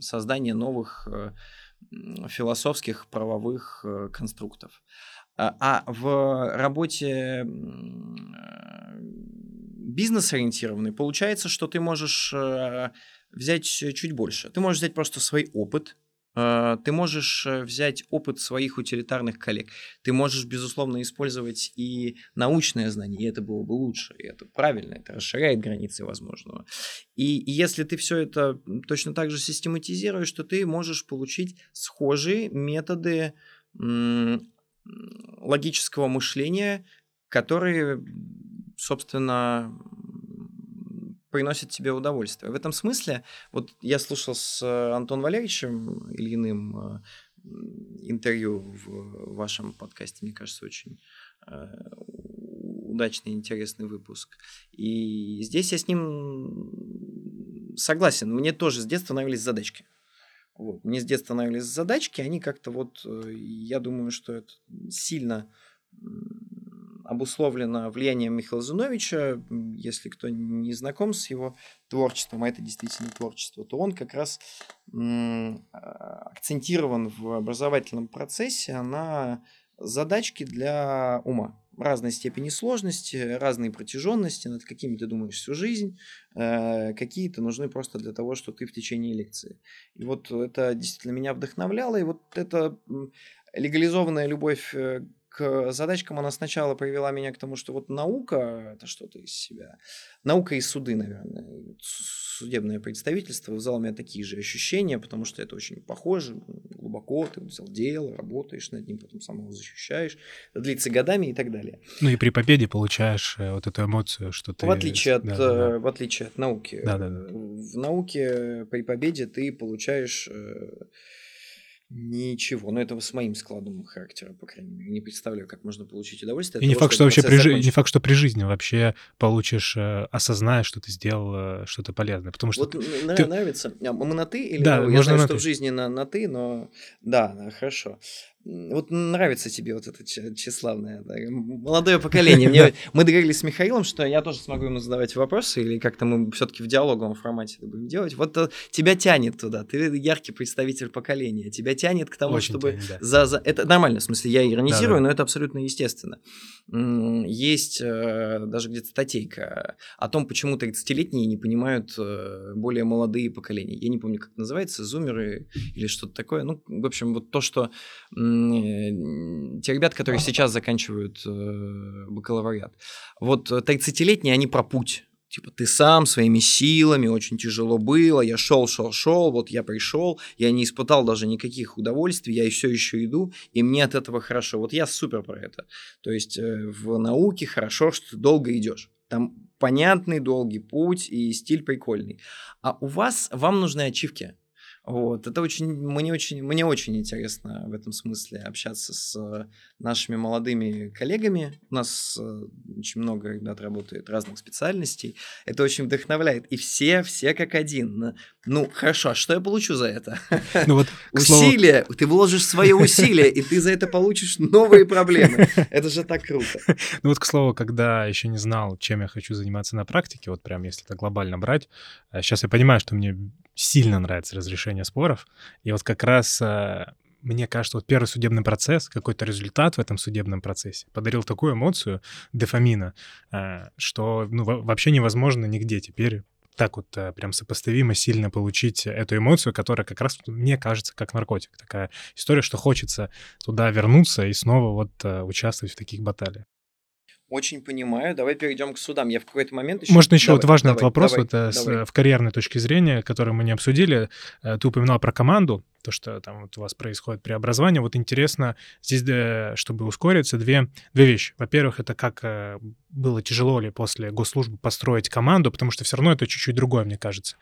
создания новых э, философских правовых э, конструктов. А, а в работе бизнес-ориентированной получается, что ты можешь э, взять чуть больше. Ты можешь взять просто свой опыт, ты можешь э, взять опыт своих утилитарных коллег. Ты можешь, безусловно, использовать и научное знание, и это было бы лучше, и это правильно, это расширяет границы возможного. И, и если ты все это точно так же систематизируешь, то ты можешь получить схожие методы логического мышления, которые, собственно, приносит тебе удовольствие. В этом смысле, вот я слушал с э, Антоном Валерьевичем Ильиным э, интервью в вашем подкасте, мне кажется, очень э, удачный, интересный выпуск. И здесь я с ним согласен. Мне тоже с детства нравились задачки. Вот. Мне с детства нравились задачки, они как-то вот, я думаю, что это сильно обусловлено влиянием Михаила Зуновича. Если кто не знаком с его творчеством, а это действительно творчество, то он как раз а, акцентирован в образовательном процессе на задачки для ума разной степени сложности, разной протяженности, над какими ты думаешь всю жизнь, э, какие-то нужны просто для того, что ты в течение лекции. И вот это действительно меня вдохновляло, и вот эта легализованная любовь э, к задачкам она сначала привела меня к тому, что вот наука это что-то из себя. Наука и суды, наверное. Судебное представительство вызвало у меня такие же ощущения, потому что это очень похоже, глубоко, ты взял дело, работаешь над ним, потом самого защищаешь, длится годами и так далее. Ну и при победе получаешь э, вот эту эмоцию, что ты... В отличие от, да, да, да. э, В отличие от науки. Да, да, да. В науке при победе ты получаешь э, Ничего, но это с моим складом характера, по крайней мере. Не представляю, как можно получить удовольствие. И не факт, что вообще при, жи- не факт, что при жизни вообще получишь, э, осознаешь, что ты сделал э, что-то полезное. Потому что вот ты... нравится. Мы на ты или да, на... Я знаю, на что ты. в жизни на, на ты, но да, хорошо. Вот нравится тебе вот это тщеславное да, молодое поколение. Мне, мы договорились с Михаилом, что я тоже смогу ему задавать вопросы, или как-то мы все-таки в диалоговом формате это будем делать. Вот э, тебя тянет туда, ты яркий представитель поколения, тебя тянет к тому, Очень чтобы... тянет, да. за, за... Это нормально, в смысле, я иронизирую, Да-да. но это абсолютно естественно. Есть э, даже где-то статейка о том, почему 30-летние не понимают э, более молодые поколения. Я не помню, как это называется, зумеры или что-то такое. Ну, в общем, вот то, что м, те ребята, которые сейчас заканчивают э, бакалавриат, вот э, 30-летние, они про путь. Типа, ты сам своими силами, очень тяжело было, я шел, шел, шел, вот я пришел, я не испытал даже никаких удовольствий, я все еще иду, и мне от этого хорошо. Вот я супер про это. То есть э, в науке хорошо, что ты долго идешь. Там понятный долгий путь и стиль прикольный. А у вас, вам нужны ачивки. Вот, это очень, мне очень, мне очень интересно в этом смысле общаться с нашими молодыми коллегами. У нас э, очень много ребят работает разных специальностей. Это очень вдохновляет. И все, все как один. Ну, хорошо, а что я получу за это? Ну вот, к слову, Усилия, ты вложишь свое усилие, и ты за это получишь новые проблемы. Это же так круто. ну вот, к слову, когда еще не знал, чем я хочу заниматься на практике, вот прям если это глобально брать, сейчас я понимаю, что мне сильно нравится разрешение споров, и вот как раз э, мне кажется, вот первый судебный процесс, какой-то результат в этом судебном процессе подарил такую эмоцию дофамина, э, что ну, во- вообще невозможно нигде теперь так вот э, прям сопоставимо сильно получить эту эмоцию, которая как раз, мне кажется, как наркотик. Такая история, что хочется туда вернуться и снова вот э, участвовать в таких баталиях. Очень понимаю. Давай перейдем к судам. Я в какой-то момент еще... Можно еще Давай, вот важный давай, вопрос давай, вот, э, с, давай. э, в карьерной точке зрения, который мы не обсудили. Э, Ты упоминал про команду, то, что там вот у вас происходит преобразование. Вот интересно здесь, чтобы ускориться, две, две вещи. Во-первых, это как было тяжело ли после госслужбы построить команду, потому что все равно это чуть-чуть другое, мне кажется.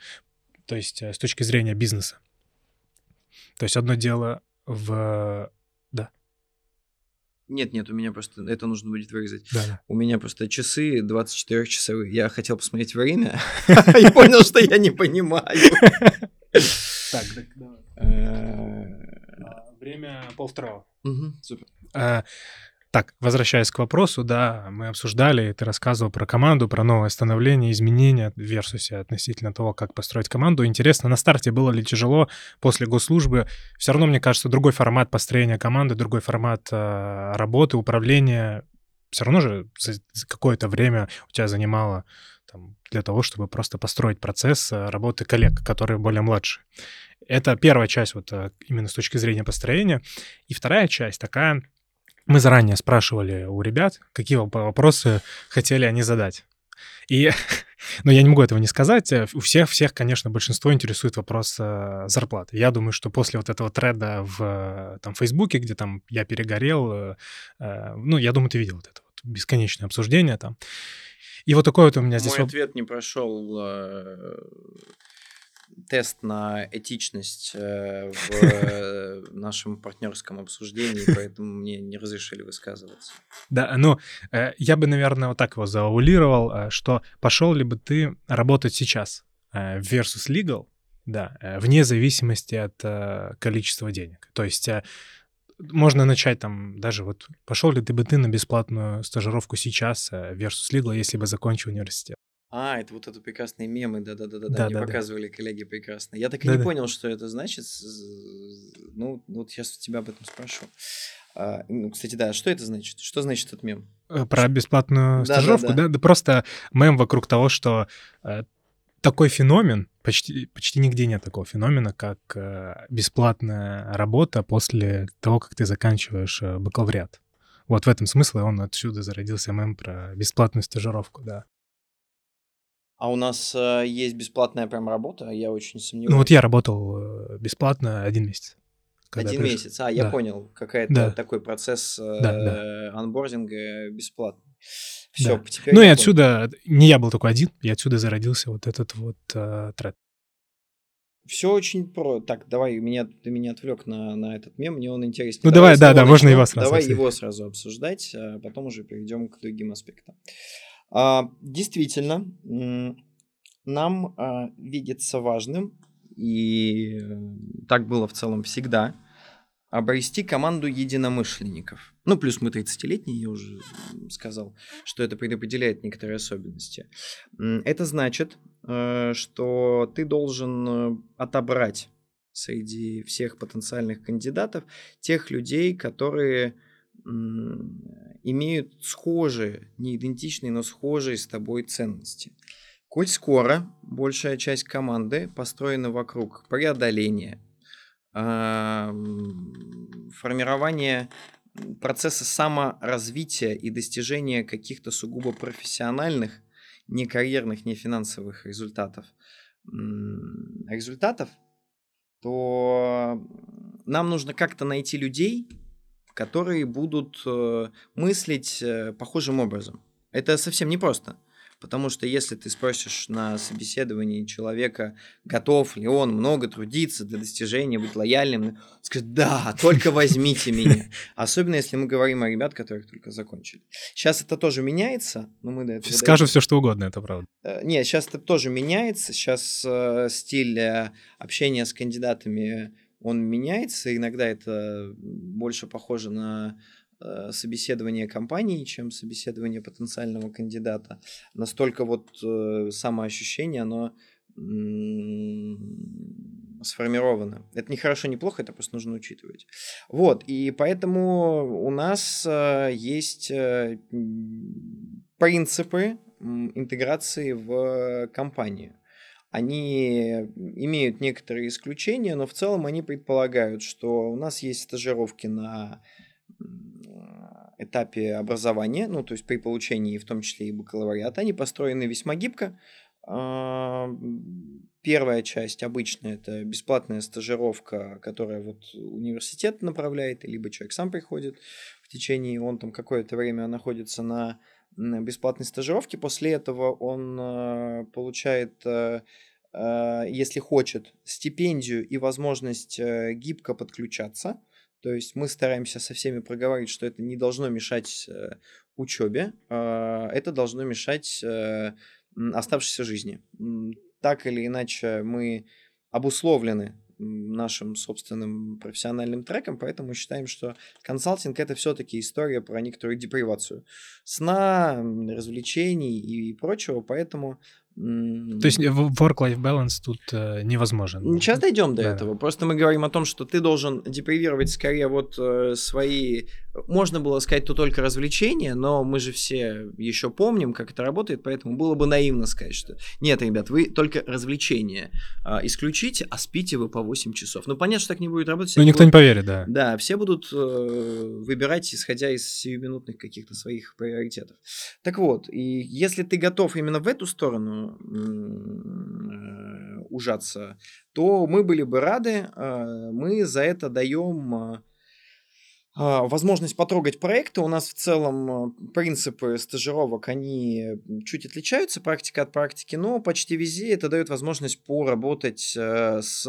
То есть с точки зрения бизнеса. То есть одно дело в... Нет, нет, у меня просто... Это нужно будет вырезать. Да, У меня просто часы 24-часовые. Я хотел посмотреть время и понял, что я не понимаю. Так, давай. Э, Время полвторого. Супер. Так, возвращаясь к вопросу, да, мы обсуждали, ты рассказывал про команду, про новое становление, изменения в Версусе относительно того, как построить команду. Интересно, на старте было ли тяжело после госслужбы? Все равно, мне кажется, другой формат построения команды, другой формат э, работы, управления. Все равно же какое-то время у тебя занимало там, для того, чтобы просто построить процесс э, работы коллег, которые более младшие. Это первая часть вот э, именно с точки зрения построения. И вторая часть такая, мы заранее спрашивали у ребят, какие воп- вопросы хотели они задать. И, но я не могу этого не сказать. э, У всех, всех, конечно, большинство интересует вопрос э, зарплаты. Я думаю, что после вот этого треда в э, там, Фейсбуке, где там я перегорел, ну, я думаю, ты видел вот это вот бесконечное обсуждение там. И вот такой вот у меня здесь... Мой ответ не прошел тест на этичность э, в э, нашем партнерском обсуждении, поэтому мне не разрешили высказываться. Да, ну, э, я бы, наверное, вот так его заулировал, что пошел ли бы ты работать сейчас в Versus Legal, да, вне зависимости от количества денег. То есть можно начать там даже вот, пошел ли ты бы ты на бесплатную стажировку сейчас в Versus Legal, если бы закончил университет? А, это вот это прекрасные мемы, да-да-да-да, мне Да-да-да. показывали коллеги прекрасно. Я так и не Да-да. понял, что это значит. Ну, вот сейчас тебя об этом спрошу. А, ну, кстати, да, что это значит? Что значит этот мем? Э, Про бесплатную стажировку, да, да, просто мем вокруг того, что э, такой феномен, почти, почти нигде нет такого феномена, как э, бесплатная работа после того, как ты заканчиваешь э, бакалавриат. Вот в этом смысл, и он отсюда зародился мем про бесплатную стажировку, да. А у нас э, есть бесплатная прям работа, я очень сомневаюсь. Ну вот я работал э, бесплатно один месяц. Один приш- месяц, а, я Да. понял, какая-то Да. такой процесс э, Да, да. анбординга бесплатный. Все, Да. Ну и я понял. отсюда, не я был только один, и отсюда зародился вот этот вот э, тред. Все очень про. Так, давай, меня, ты меня отвлек на, на этот мем, мне он интересен. Ну, давай, с да, да, можно его сразу Давай обсудить. его сразу обсуждать, а потом уже перейдем к другим аспектам. А, действительно, м, нам а, видится важным, и э, так было в целом всегда, обрести команду единомышленников. Ну, плюс мы 30-летние, я уже сказал, что это предопределяет некоторые особенности. Это значит, э, что ты должен э, отобрать среди всех потенциальных кандидатов тех людей, которые имеют схожие, не идентичные, но схожие с тобой ценности. Коль скоро большая часть команды построена вокруг преодоления, а, формирования процесса саморазвития и достижения каких-то сугубо профессиональных, не карьерных, не финансовых результатов, результатов, то нам нужно как-то найти людей, которые будут э, мыслить э, похожим образом. Это совсем непросто. Потому что если ты спросишь на собеседовании человека, готов ли он много трудиться для достижения, быть лояльным, скажет, да, только возьмите меня. Особенно если мы говорим о ребят, которых только закончили. Сейчас это тоже меняется, но мы до этого Скажу все, что угодно, это правда. Э, Нет, сейчас это тоже меняется. Сейчас э, стиль общения с кандидатами, он меняется. Иногда это больше похоже на э, собеседование компании, чем собеседование потенциального кандидата. Настолько вот э, самоощущение, оно сформировано. Это не хорошо, не плохо, это просто нужно учитывать. Вот, и поэтому у нас э, есть принципы интеграции в компанию. Они имеют некоторые исключения, но в целом они предполагают, что у нас есть стажировки на этапе образования, ну, то есть при получении в том числе и бакалавриата, они построены весьма гибко. А, Первая часть обычно это бесплатная стажировка, которая вот университет направляет, либо человек сам приходит в течение, он там какое-то время находится на бесплатной стажировке. После этого он э, получает, э, э, если хочет, стипендию и возможность гибко подключаться. То есть мы стараемся со всеми проговорить, что это не должно мешать учебе, а это должно мешать оставшейся жизни. Так или иначе мы обусловлены нашим собственным профессиональным треком, поэтому считаем, что консалтинг это все-таки история про некоторую депривацию сна, развлечений и прочего, поэтому То есть э, work-life balance тут э, невозможен. Сейчас дойдем до Да. этого. Просто мы говорим о том, что ты должен депривировать скорее вот э, свои... Можно было сказать, то только развлечения, но мы же все еще помним, как это работает, поэтому было бы наивно сказать, что нет, ребят, вы только развлечения а, исключите, а спите вы по 8 часов. Ну, понятно, что так не будет работать. Ну, никто не будут- поверит, да. Да, все будут э, выбирать, исходя из сиюминутных каких-то своих приоритетов. Так вот, и если ты готов именно в эту сторону э, ужаться, то мы были бы рады. э, Мы за это даем э, возможность потрогать проекты. У нас в целом э, принципы стажировок, они чуть отличаются, практика от практики, но почти везде это дает возможность поработать э, с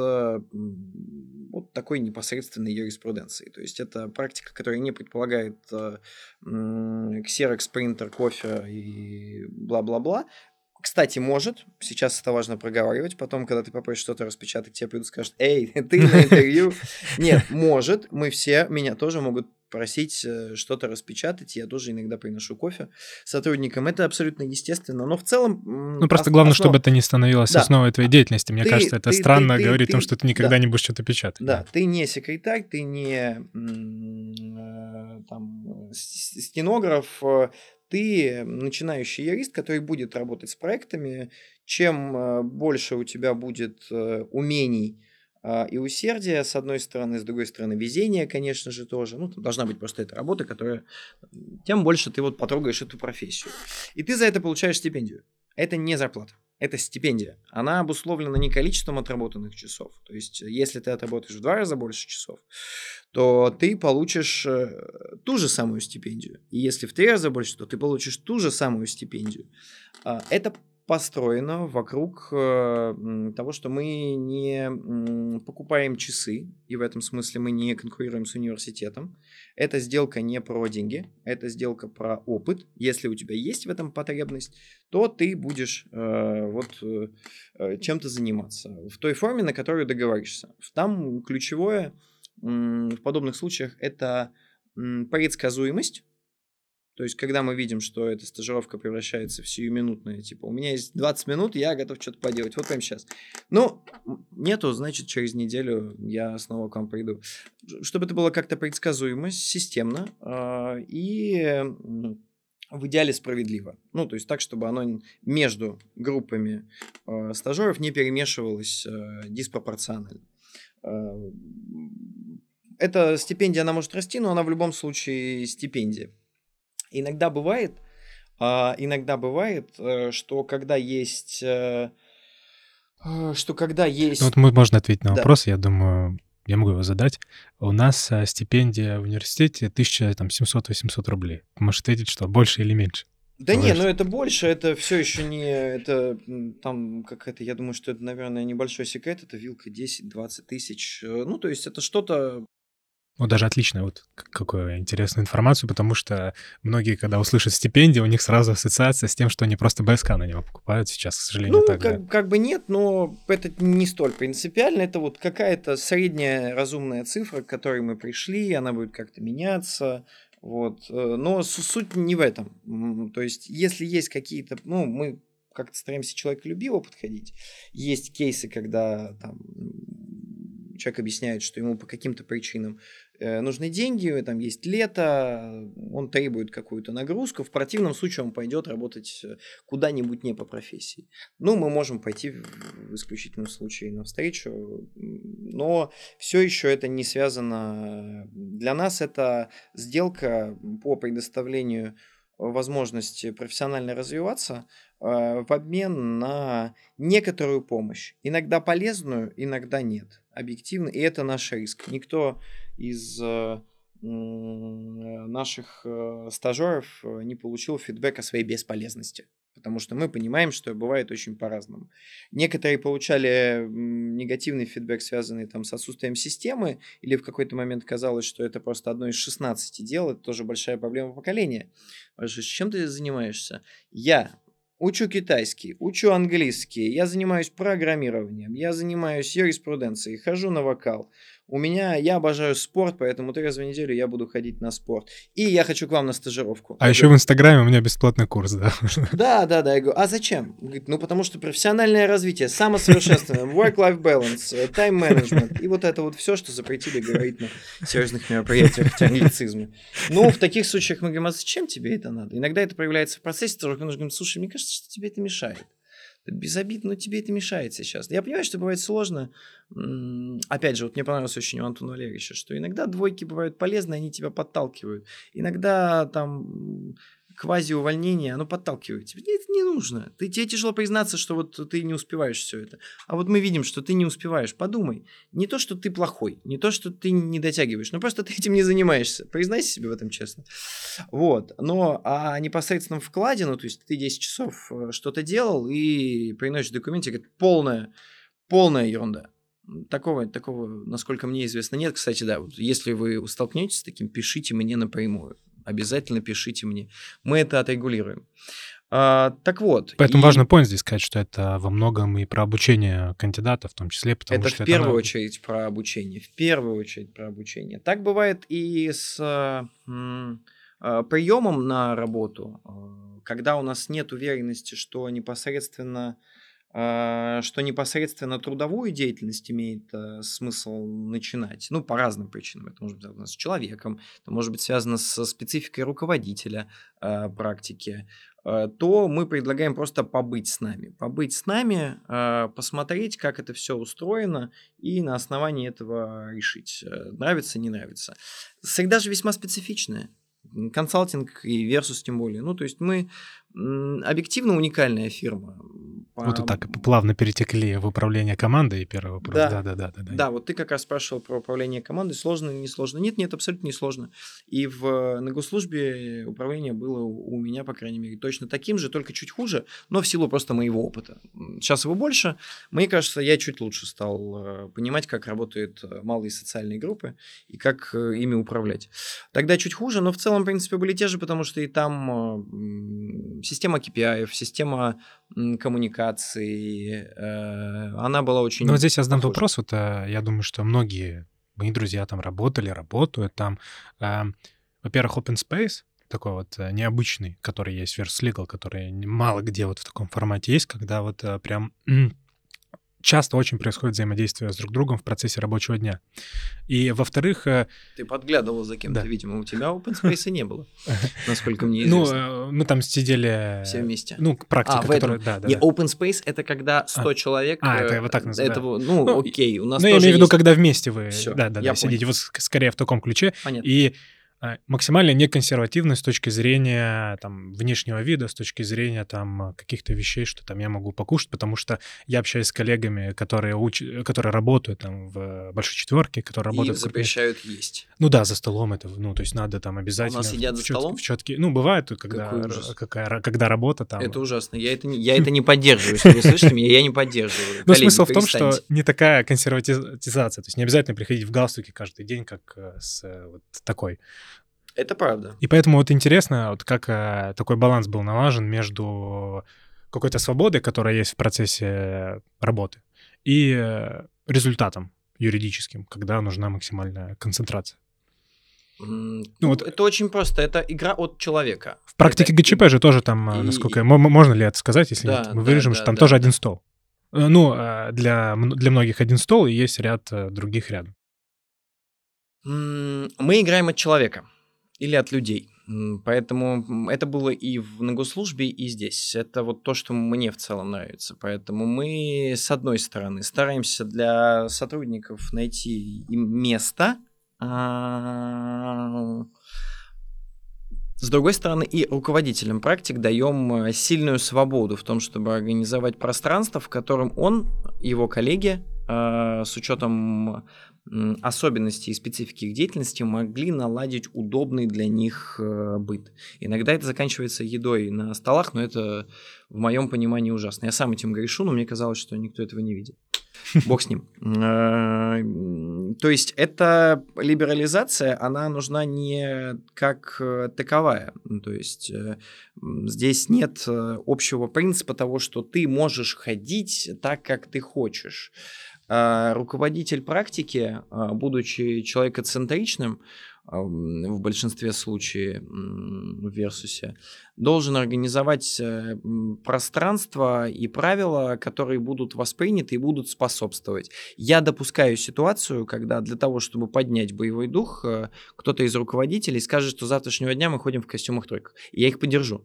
вот такой непосредственной юриспруденцией. То есть это практика, которая не предполагает э, ксерокс, принтер, кофе и бла-бла-бла. Кстати, может, сейчас это важно проговаривать, потом, когда ты попросишь что-то распечатать, тебе придут и скажут, эй, ты на интервью. Нет, может, мы все, меня тоже могут просить э, что-то распечатать, я тоже иногда приношу кофе сотрудникам, это абсолютно естественно, но в целом... Ну, просто ос- главное, чтобы это не становилось Да. основой твоей деятельности. Мне Ты- кажется, это ты- странно ты- ты- говорить о том, ты- что ты никогда да. не будешь что-то печатать. Да, ты не секретарь, ты не э, там, э, стенограф, ты начинающий юрист, который будет работать с проектами. Чем э, больше у тебя будет э, умений а, и усердие, с одной стороны, с другой стороны, везение, конечно же, тоже. Ну, должна быть просто эта работа, которая... Тем больше ты вот потрогаешь эту профессию. И ты за это получаешь стипендию. Это не зарплата это стипендия. Она обусловлена не количеством отработанных часов. То есть, если ты отработаешь в два раза больше часов, то ты получишь э, ту же самую стипендию. И если в три раза больше, то ты получишь ту же самую стипендию. А, это построено вокруг э, того, что мы не покупаем часы, и в этом смысле мы не конкурируем с университетом. Эта сделка не про деньги, это сделка про опыт. Если у тебя есть в этом потребность, то ты будешь э, вот э, чем-то заниматься в той форме, на которую договоришься. Там ключевое в подобных случаях это предсказуемость то есть, когда мы видим, что эта стажировка превращается в сиюминутное, типа, у меня есть 20 минут, я готов что-то поделать, вот прямо сейчас. Ну, нету, значит, через неделю я снова к вам приду. Чтобы это было как-то предсказуемо, системно э, и в идеале справедливо. Ну, то есть так, чтобы оно между группами э, стажеров не перемешивалось э, диспропорционально. Эта стипендия, она может расти, но она в любом случае стипендия. Иногда бывает, а, иногда бывает, э, что когда есть, э, э, что когда есть... Ну, вот мы, можно ответить на да. вопрос, я думаю, я могу его задать. У нас стипендия в университете 1700-800 рублей. Можешь ответить, что больше или меньше? Да не, ну это больше, это все еще не, это там как это, я думаю, что это, наверное, небольшой секрет, это вилка 10-20 тысяч, ну то есть это что-то ну, даже отлично, вот какую интересную информацию, потому что многие, когда услышат стипендию, у них сразу ассоциация с тем, что они просто БСК на него покупают сейчас, к сожалению, ну, так. Как, да. как бы нет, но это не столь принципиально. Это вот какая-то средняя разумная цифра, к которой мы пришли, она будет как-то меняться. Вот. Э, но суть не в этом. То есть, если есть какие-то, ну, мы как-то стараемся человеколюбиво подходить. Есть кейсы, когда там человек объясняет, что ему по каким-то причинам нужны деньги, там есть лето, он требует какую-то нагрузку, в противном случае он пойдет работать э, куда-нибудь не по профессии. Ну, мы можем пойти в исключительном случае навстречу, но все еще это не связано. Для нас это сделка по предоставлению возможности профессионально развиваться э, в обмен на некоторую помощь. Иногда полезную, иногда нет. Объективно. И это наш риск. Никто из э, наших э, стажеров э, не получил фидбэк о своей бесполезности. Потому что мы понимаем, что бывает очень по-разному. Некоторые получали негативный фидбэк, связанный там, с отсутствием системы, или в какой-то момент казалось, что это просто одно из 16 дел, это тоже большая проблема поколения. С чем ты занимаешься? Я Учу китайский, учу английский, я занимаюсь программированием, я занимаюсь юриспруденцией, хожу на вокал, у меня, я обожаю спорт, поэтому три раза в неделю я буду ходить на спорт. И я хочу к вам на стажировку. А я еще говорю, в Инстаграме у меня бесплатный курс, да? Да, да, да. Я говорю, а зачем? Говорит, ну, потому что профессиональное развитие, самосовершенствование, work-life balance, э, time management и вот это вот все, что запретили говорить на серьезных мероприятиях, хотя англицизмы. Ну, в таких случаях мы говорим, а зачем тебе это надо? Иногда это проявляется в процессе, стажировки, нужно говорить, слушай, мне кажется, что тебе это мешает без обид, но тебе это мешает сейчас. Я понимаю, что бывает сложно. Опять же, вот мне понравилось очень у Антона Валерьевича, что иногда двойки бывают полезны, они тебя подталкивают. Иногда там квази-увольнение, оно подталкивает тебя. это не нужно. Ты, тебе тяжело признаться, что вот ты не успеваешь все это. А вот мы видим, что ты не успеваешь. Подумай. Не то, что ты плохой, не то, что ты не дотягиваешь, но просто ты этим не занимаешься. Признайся себе в этом честно. Вот. Но о непосредственном вкладе, ну, то есть ты 10 часов э, что-то делал и приносишь документы, это полная, полная ерунда. Такого, такого, насколько мне известно, нет. Кстати, да, вот если вы столкнетесь с таким, пишите мне напрямую обязательно пишите мне. Мы это отрегулируем. А, так вот. Поэтому и... важно point здесь сказать, что это во многом и про обучение кандидата в том числе, потому это что в первую это... очередь про обучение, в первую очередь про обучение. Так бывает и с а, приемом на работу, а, когда у нас нет уверенности, что непосредственно что непосредственно трудовую деятельность имеет э, смысл начинать, ну, по разным причинам. Это может быть связано с человеком, это может быть связано со спецификой руководителя э, практики, э, то мы предлагаем просто побыть с нами. Побыть с нами, посмотреть, как это все устроено, и на основании этого решить, нравится, не нравится. Среда же весьма специфичная консалтинг и Versus тем более. Ну, то есть мы объективно уникальная фирма. Вот и так плавно перетекли в управление командой и первый вопрос. Да. Да, да, да, да, да. Да, вот ты как раз спрашивал про управление командой. Сложно или не сложно? Нет, нет, абсолютно не сложно. И в, на госслужбе управление было у меня, по крайней мере, точно таким же, только чуть хуже, но в силу просто моего опыта. Сейчас его больше. Мне кажется, я чуть лучше стал э, понимать, как работают э, малые социальные группы и как э, ими управлять. Тогда чуть хуже, но в целом, в принципе, были те же, потому что и там система KPI, система коммуникации, э, она была очень... Ну, вот здесь я задам вопрос, вот э, я думаю, что многие мои друзья там работали, работают там. Э, во-первых, open space, такой вот необычный, который есть, Verse Legal, который мало где вот в таком формате есть, когда вот прям часто очень происходит взаимодействие с друг другом в процессе рабочего дня. И, во-вторых... Э, Ты подглядывал за кем-то, да. видимо, у тебя open space не было, насколько мне ну, известно. Ну, мы там сидели... Все вместе? Ну, практика, а, которая... Да, да, Не, open space — это когда 100 а. человек... А, это вот так называют. Этого, ну, ну, окей, у нас Ну, я имею в виду, когда вместе вы... Да, да, да, сидите вот скорее в таком ключе. Понятно. И максимально неконсервативны с точки зрения там, внешнего вида, с точки зрения там, каких-то вещей, что там я могу покушать, потому что я общаюсь с коллегами, которые, уч... которые работают там, в большой четверке, которые работают... И запрещают в... есть. Ну да, за столом это, ну то есть надо там обязательно... У нас сидят за чет... столом? В четке... Ну бывает, когда, какая... когда работа там... Это ужасно, я это не, я это не поддерживаю, если вы слышите меня, я не поддерживаю. Но смысл в том, что не такая консерватизация, то есть не обязательно приходить в галстуке каждый день, как э, с э, вот такой. Это правда. И поэтому вот интересно, вот как э, такой баланс был налажен между какой-то свободой, которая есть в процессе работы, и э, результатом юридическим, когда нужна максимальная концентрация. Ну, ну, вот это очень просто, это игра от человека. В практике это... ГЧП же тоже там, э, и... насколько... И... Можно ли это сказать, если да, нет? Мы да, вырежем, да, что там да, тоже да. один стол. Э, ну, для, для многих один стол, и есть ряд других рядом. Мы играем от человека или от людей. Поэтому это было и в, на госслужбе, и здесь. Это вот то, что мне в целом нравится. Поэтому мы, с одной стороны, стараемся для сотрудников найти им место, а, с другой стороны, и руководителям практик даем э, сильную свободу в том, чтобы организовать пространство, в котором он, его коллеги, с учетом особенностей и специфики их деятельности могли наладить удобный для них э, быт. Иногда это заканчивается едой на столах, но это в моем понимании ужасно. Я сам этим грешу, но мне казалось, что никто этого не видит. Бог с ним. Э, то есть эта либерализация, она нужна не как э, таковая. То есть здесь нет общего принципа того, что ты можешь ходить так, как ты хочешь. А руководитель практики, а, будучи человекоцентричным, в большинстве случаев в Версусе, должен организовать э, пространство и правила, которые будут восприняты и будут способствовать. Я допускаю ситуацию, когда для того, чтобы поднять боевой дух, э, кто-то из руководителей скажет, что завтрашнего дня мы ходим в костюмах тройках. Я их поддержу.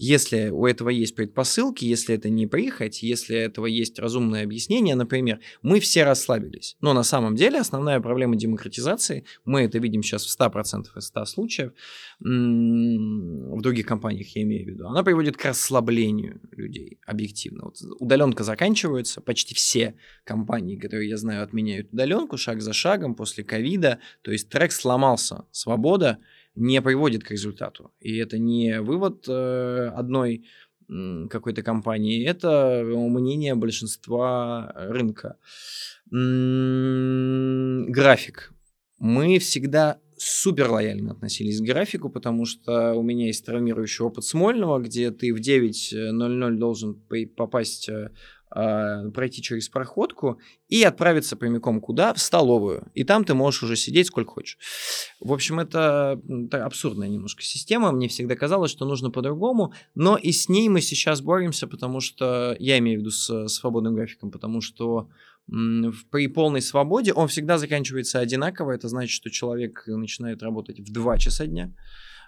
Если у этого есть предпосылки, если это не прихоть, если этого есть разумное объяснение, например, мы все расслабились. Но на самом деле основная проблема демократизации, мы это видим сейчас в 100% из 100 случаев, в других компаниях я имею в виду, она приводит к расслаблению людей объективно. Вот удаленка заканчивается, почти все компании, которые я знаю, отменяют удаленку шаг за шагом после ковида, то есть трек сломался, свобода, не приводит к результату. И это не вывод э, одной какой-то компании, это мнение большинства рынка. график. Мы всегда супер лояльно относились к графику, потому что у меня есть травмирующий опыт Смольного, где ты в 9.00 должен попасть э, пройти через проходку и отправиться прямиком куда? В столовую. И там ты можешь уже сидеть сколько хочешь. В общем, это, это абсурдная немножко система. Мне всегда казалось, что нужно по-другому, но и с ней мы сейчас боремся, потому что, я имею в виду с свободным графиком, потому что при полной свободе он всегда заканчивается одинаково. Это значит, что человек начинает работать в 2 часа дня,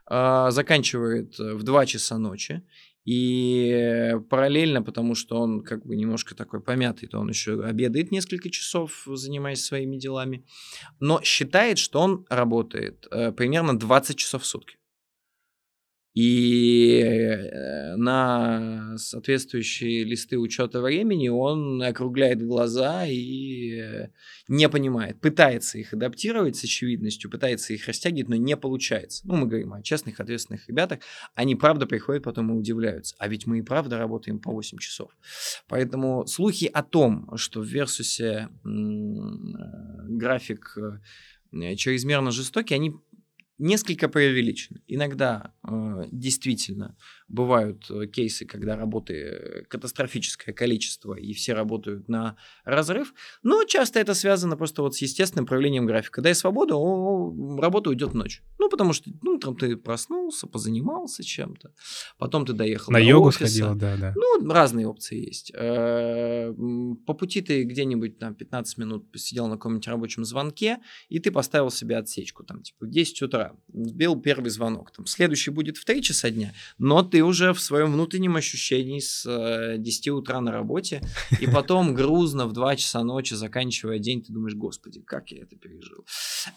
а, заканчивает э, в 2 часа ночи, и параллельно, потому что он как бы немножко такой помятый, то он еще обедает несколько часов, занимаясь своими делами, но считает, что он работает э, примерно 20 часов в сутки. И э, на соответствующие листы учета времени он округляет глаза и э, не понимает. Пытается их адаптировать с очевидностью, пытается их растягивать, но не получается. Ну, мы говорим о честных, ответственных ребятах. Они правда приходят потом и удивляются. А ведь мы и правда работаем по 8 часов. Поэтому слухи о том, что в Версусе э, график чрезмерно жестокий, они несколько преувеличены. Иногда действительно бывают э, кейсы, когда работы э, катастрофическое количество, и все работают на разрыв, но часто это связано просто вот с естественным проявлением графика. Дай свободу, работа уйдет ночь. Ну, потому что ну, там ты проснулся, позанимался чем-то, потом ты доехал на йогу офиса. сходил, да, да. Ну, разные опции есть. Э, по пути ты где-нибудь там 15 минут посидел на каком-нибудь рабочем звонке, и ты поставил себе отсечку, там, типа, в 10 утра, сбил первый звонок, там, следующий будет в 3 часа дня, но ты уже в своем внутреннем ощущении с 10 э, утра на работе, и потом грузно в 2 часа ночи, заканчивая день, ты думаешь, господи, как я это пережил.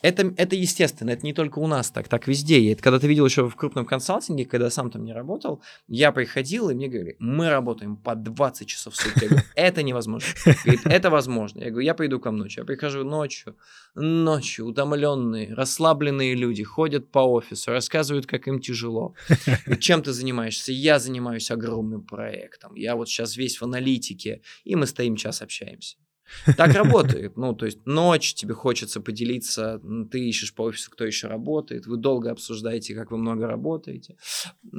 Это, это естественно, это не только у нас так, так везде. И это когда ты видел еще в крупном консалтинге, когда сам там не работал, я приходил, и мне говорили, мы работаем по 20 часов в сутки. Я говорю, это невозможно. Говорит, это возможно. Я говорю, я приду к вам ночью. Я прихожу ночью, ночью, утомленные, расслабленные люди ходят по офису, рассказывают, как им тяжело. И чем ты занимаешься? Я занимаюсь огромным проектом. Я вот сейчас весь в аналитике, и мы стоим час общаемся. Так работает. Ну, то есть ночь, тебе хочется поделиться, ты ищешь по офису, кто еще работает, вы долго обсуждаете, как вы много работаете.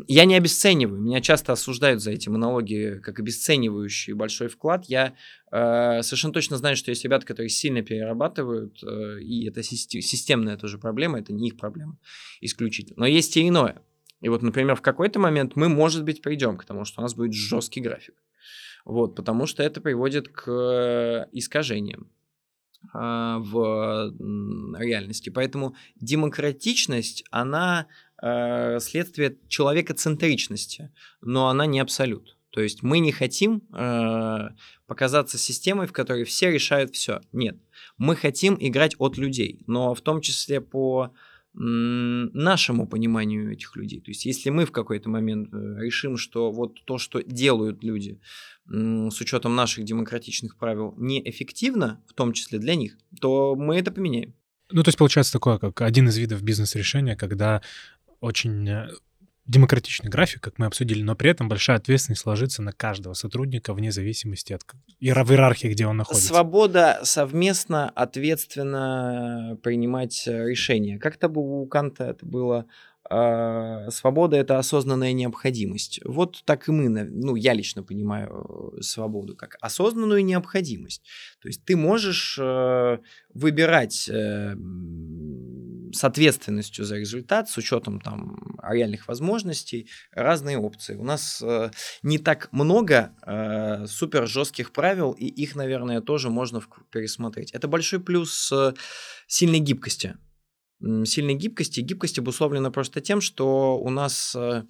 Я не обесцениваю, меня часто осуждают за эти монологи как обесценивающий большой вклад. Я э, совершенно точно знаю, что есть ребята, которые сильно перерабатывают, э, и это системная тоже проблема, это не их проблема исключительно. Но есть и иное. И вот, например, в какой-то момент мы, может быть, придем к тому, что у нас будет жесткий график. Вот, потому что это приводит к искажениям а, в реальности. Поэтому демократичность, она э, следствие человекоцентричности, но она не абсолют. То есть мы не хотим э, показаться системой, в которой все решают все. Нет, мы хотим играть от людей, но в том числе по нашему пониманию этих людей. То есть, если мы в какой-то момент э, решим, что вот то, что делают люди с учетом наших демократичных правил, неэффективно, в том числе для них, то мы это поменяем. Ну, то есть получается такое, как один из видов бизнес-решения, когда очень э, демократичный график, как мы обсудили, но при этом большая ответственность ложится на каждого сотрудника вне зависимости от в иерархии, где он находится. Свобода совместно, ответственно принимать э, решения. Как-то у Канта это было свобода это осознанная необходимость. Вот так и мы, ну, я лично понимаю э, свободу как осознанную необходимость. То есть ты можешь э, выбирать э, с ответственностью за результат, с учетом там реальных возможностей, разные опции. У нас не так много супер жестких правил, и их, наверное, тоже можно пересмотреть. Это большой плюс сильной гибкости сильной гибкости. Гибкость обусловлена просто тем, что у нас э,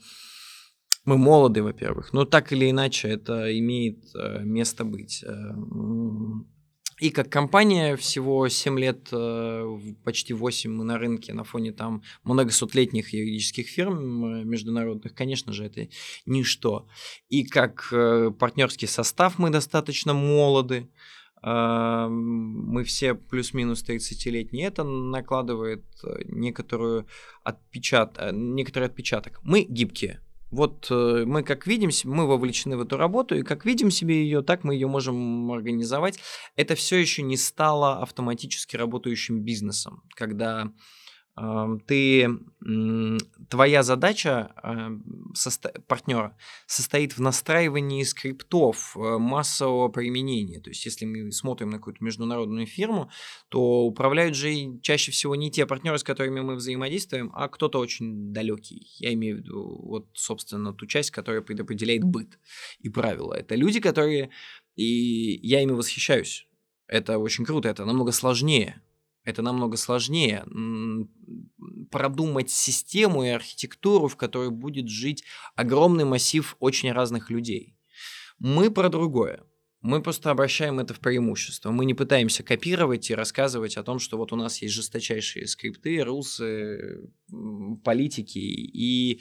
мы молоды, во-первых, но так или иначе это имеет э, место быть. Э, и как компания всего 7 лет, почти 8 мы на рынке на фоне там многосотлетних юридических фирм международных, конечно же, это ничто. И как партнерский состав мы достаточно молоды, мы все плюс-минус 30-летние, это накладывает э, некоторую отпечат... Э, некоторый отпечаток. Мы гибкие. Вот э, мы как видим, мы вовлечены в эту работу, и как видим себе ее, так мы ее можем организовать. Это все еще не стало автоматически работающим бизнесом, когда ты, твоя задача состо, партнера состоит в настраивании скриптов э, массового применения. То есть, если мы смотрим на какую-то международную фирму, то управляют же чаще всего не те партнеры, с которыми мы взаимодействуем, а кто-то очень далекий. Я имею в виду, вот, собственно, ту часть, которая предопределяет быт и правила. Это люди, которые... И я ими восхищаюсь. Это очень круто, это намного сложнее это намного сложнее продумать систему и архитектуру, в которой будет жить огромный массив очень разных людей. Мы про другое. Мы просто обращаем это в преимущество. Мы не пытаемся копировать и рассказывать о том, что вот у нас есть жесточайшие скрипты, русы, политики и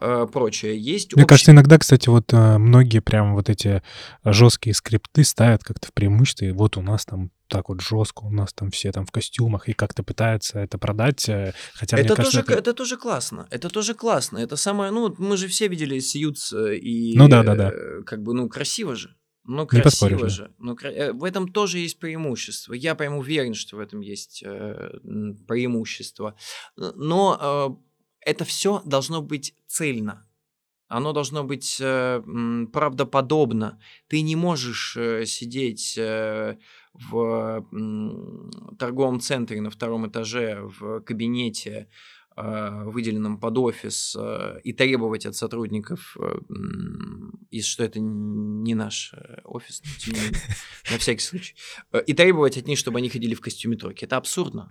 э, прочее. Есть Мне общий... кажется, иногда, кстати, вот э, многие прям вот эти жесткие скрипты ставят как-то в преимущество. И вот у нас там так вот жестко, у нас там все там в костюмах и как-то пытаются это продать, э, хотя это мне кажется, тоже, это... это тоже классно, это тоже классно, это самое, ну мы же все видели Сьюз и ну да да да, как бы ну красиво же. Ну, красиво поспоришь, же. Да. Ну, э, в этом тоже есть преимущество. Я прям уверен, что в этом есть э, преимущество. Но э, это все должно быть цельно. Оно должно быть э, правдоподобно. Ты не можешь э, сидеть э, в торговом центре на втором этаже в кабинете а, выделенном под офис, а, и требовать от сотрудников, а, и что это не наш э, офис, на всякий случай, и требовать от них, чтобы они ходили в костюме тройки. Это абсурдно.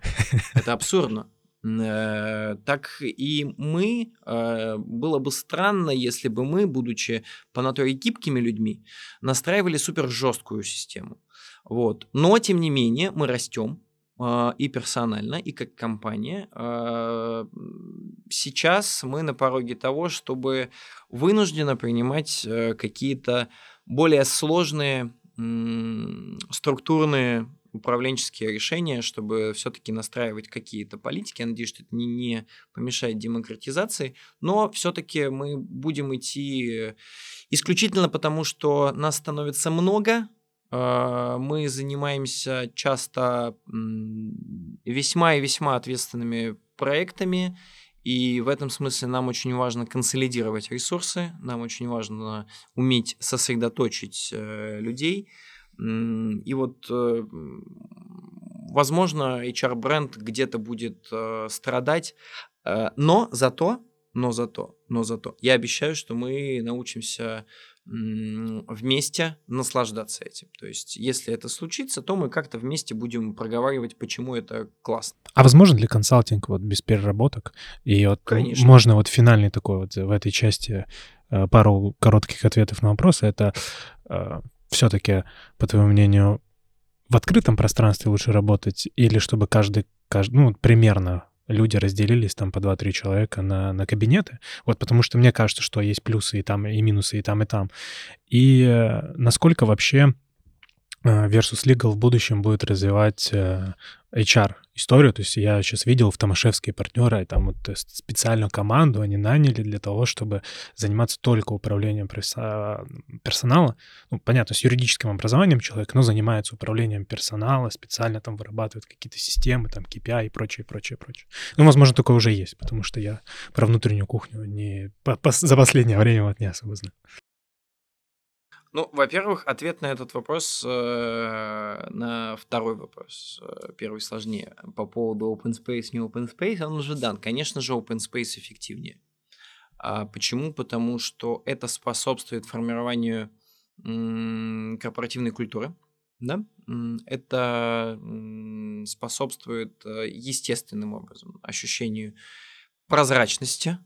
Это абсурдно. Э, так и мы, было бы странно, если бы мы, будучи по натуре гибкими людьми, настраивали супер жесткую систему. Вот. Но, тем не менее, мы растем, а, и персонально, и как компания. А, сейчас мы на пороге того, чтобы вынужденно принимать э, какие-то более сложные структурные управленческие решения, чтобы все-таки настраивать какие-то политики. Я надеюсь, что это не, не помешает демократизации, но все-таки мы будем идти исключительно потому, что нас становится много, мы занимаемся часто весьма и весьма ответственными проектами, и в этом смысле нам очень важно консолидировать ресурсы, нам очень важно уметь сосредоточить э, людей. И вот, э, возможно, HR-бренд где-то будет э, страдать, но зато, но зато, но зато, я обещаю, что мы научимся вместе наслаждаться этим. То есть, если это случится, то мы как-то вместе будем проговаривать, почему это классно. А возможно ли консалтинг вот без переработок? И вот Конечно. можно вот финальный такой вот в этой части э, пару коротких ответов на вопросы. Это э, все-таки, по твоему мнению, в открытом пространстве лучше работать или чтобы каждый, каждый ну, примерно люди разделились там по 2-3 человека на, на кабинеты. Вот потому что мне кажется, что есть плюсы и там, и минусы и там, и там. И э, насколько вообще Э, Versus Legal в будущем будет развивать э, HR историю. То есть я сейчас видел в Томашевские партнеры, там вот специальную команду они наняли для того, чтобы заниматься только управлением персонала. Ну, понятно, с юридическим образованием человек, но занимается управлением персонала, специально там вырабатывает какие-то системы, там KPI и прочее, прочее, прочее. Ну, возможно, такое уже есть, потому что я про внутреннюю кухню не, по, по, за последнее время вот не особо знаю. Ну, во-первых, ответ на этот вопрос, э, на второй вопрос, э, первый сложнее, по поводу open space, не open space, он уже дан. Конечно же, open space эффективнее. А почему? Потому что это способствует формированию корпоративной культуры, да? Это способствует э, естественным образом ощущению прозрачности,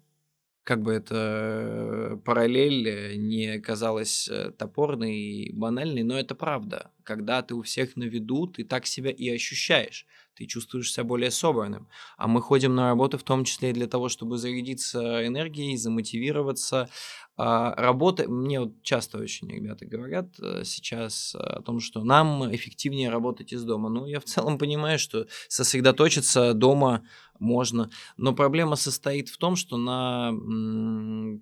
как бы эта параллель э, не казалась э, топорной и банальной, но это правда. Когда ты у всех на виду, ты так себя и ощущаешь. Ты чувствуешь себя более собранным. А мы ходим на работу в том числе и для того, чтобы зарядиться энергией, замотивироваться, а, работа, мне вот часто очень ребята говорят э, сейчас о том, что нам эффективнее работать из дома. Ну, я в целом понимаю, что сосредоточиться дома можно, но проблема состоит в том, что на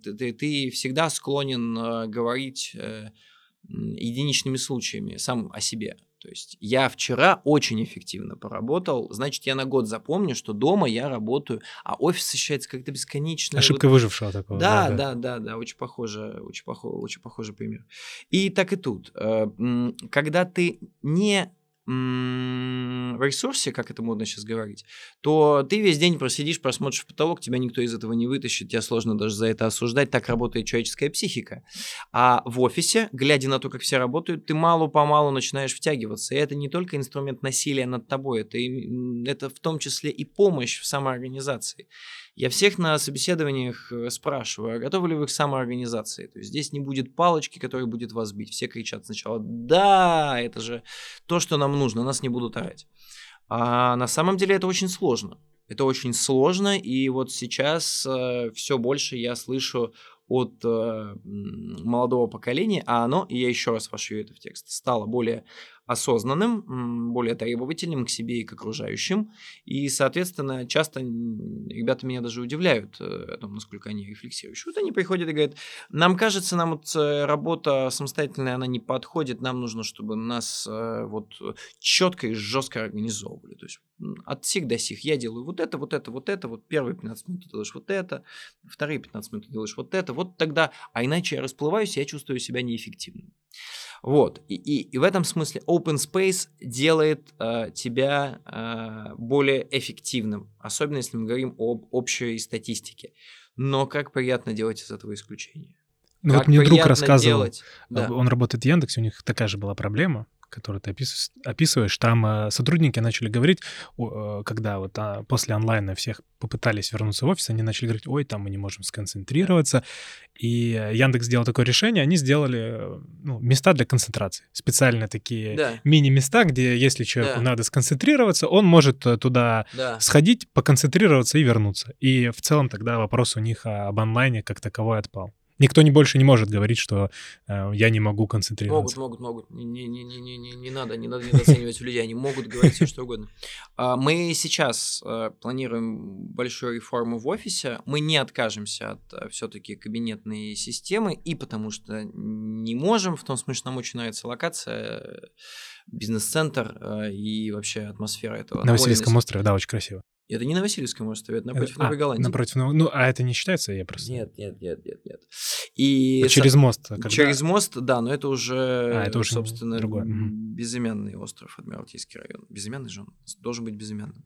ты, ты всегда склонен э, говорить э, единичными случаями сам о себе. То есть я вчера очень эффективно поработал, значит, я на год запомню, что дома я работаю, а офис ощущается как-то бесконечно. Ошибка вот... выжившего такого. Да, да, да, да, да, очень похоже, очень похоже, очень похожий пример. И так и тут. Э, когда ты не в ресурсе, как это модно сейчас говорить, то ты весь день просидишь, просмотришь потолок, тебя никто из этого не вытащит, тебя сложно даже за это осуждать, так работает человеческая психика. А в офисе, глядя на то, как все работают, ты мало-помалу начинаешь втягиваться. И это не только инструмент насилия над тобой, это, это в том числе и помощь в самоорганизации. Я всех на собеседованиях э, спрашиваю, а готовы ли вы к самоорганизации? То есть здесь не будет палочки, которая будет вас бить. Все кричат сначала, да, это же то, что нам нужно, нас не будут орать. А на самом деле это очень сложно. Это очень сложно, и вот сейчас э, все больше я слышу от э, молодого поколения, а оно, и я еще раз вошью это в текст, стало более осознанным, более требовательным к себе и к окружающим. И, соответственно, часто ребята меня даже удивляют э, о том, насколько они рефлексирующие. Вот они приходят и говорят, нам кажется, нам вот э, работа самостоятельная, она не подходит, нам нужно, чтобы нас э, вот четко и жестко организовывали. То есть от сих до сих я делаю вот это, вот это, вот это, вот первые 15 минут ты делаешь вот это, вторые 15 минут ты делаешь вот это, вот тогда, а иначе я расплываюсь, я чувствую себя неэффективным. Вот. И, и, и в этом смысле open space делает э, тебя э, более эффективным, особенно если мы говорим об общей статистике. Но как приятно делать из этого исключение. Ну вот мне друг рассказывал, делать. Да. он работает в Яндексе, у них такая же была проблема который ты описываешь, там э, сотрудники начали говорить, э, когда вот а, после онлайна всех попытались вернуться в офис, они начали говорить, ой, там мы не можем сконцентрироваться. И Яндекс сделал такое решение, они сделали ну, места для концентрации. Специально такие да. мини-места, где если человеку да. надо сконцентрироваться, он может э, туда да. сходить, поконцентрироваться и вернуться. И в целом тогда вопрос у них об онлайне как таковой отпал. Никто не больше не может говорить, что э, я не могу концентрироваться. Могут, могут, могут. Не, не, не, не, не, не надо, не надо недооценивать людей. Они могут говорить все, что угодно. А, мы сейчас э, планируем большую реформу в офисе. Мы не откажемся от э, все-таки кабинетной системы, и потому что не можем, в том смысле, что нам очень нравится локация, бизнес-центр э, и вообще атмосфера этого. На Васильевском острове, да, очень красиво. Это не на Васильевском острове, это напротив а, Новой Голландии. Напротив Новой Ну, а это не считается, я просто... Нет, нет, нет, нет, нет. И... А через мост? Когда... Через мост, да, но это уже, а, это уже собственно, другой. безымянный остров, Адмиралтейский район. Безымянный же он должен быть безымянным.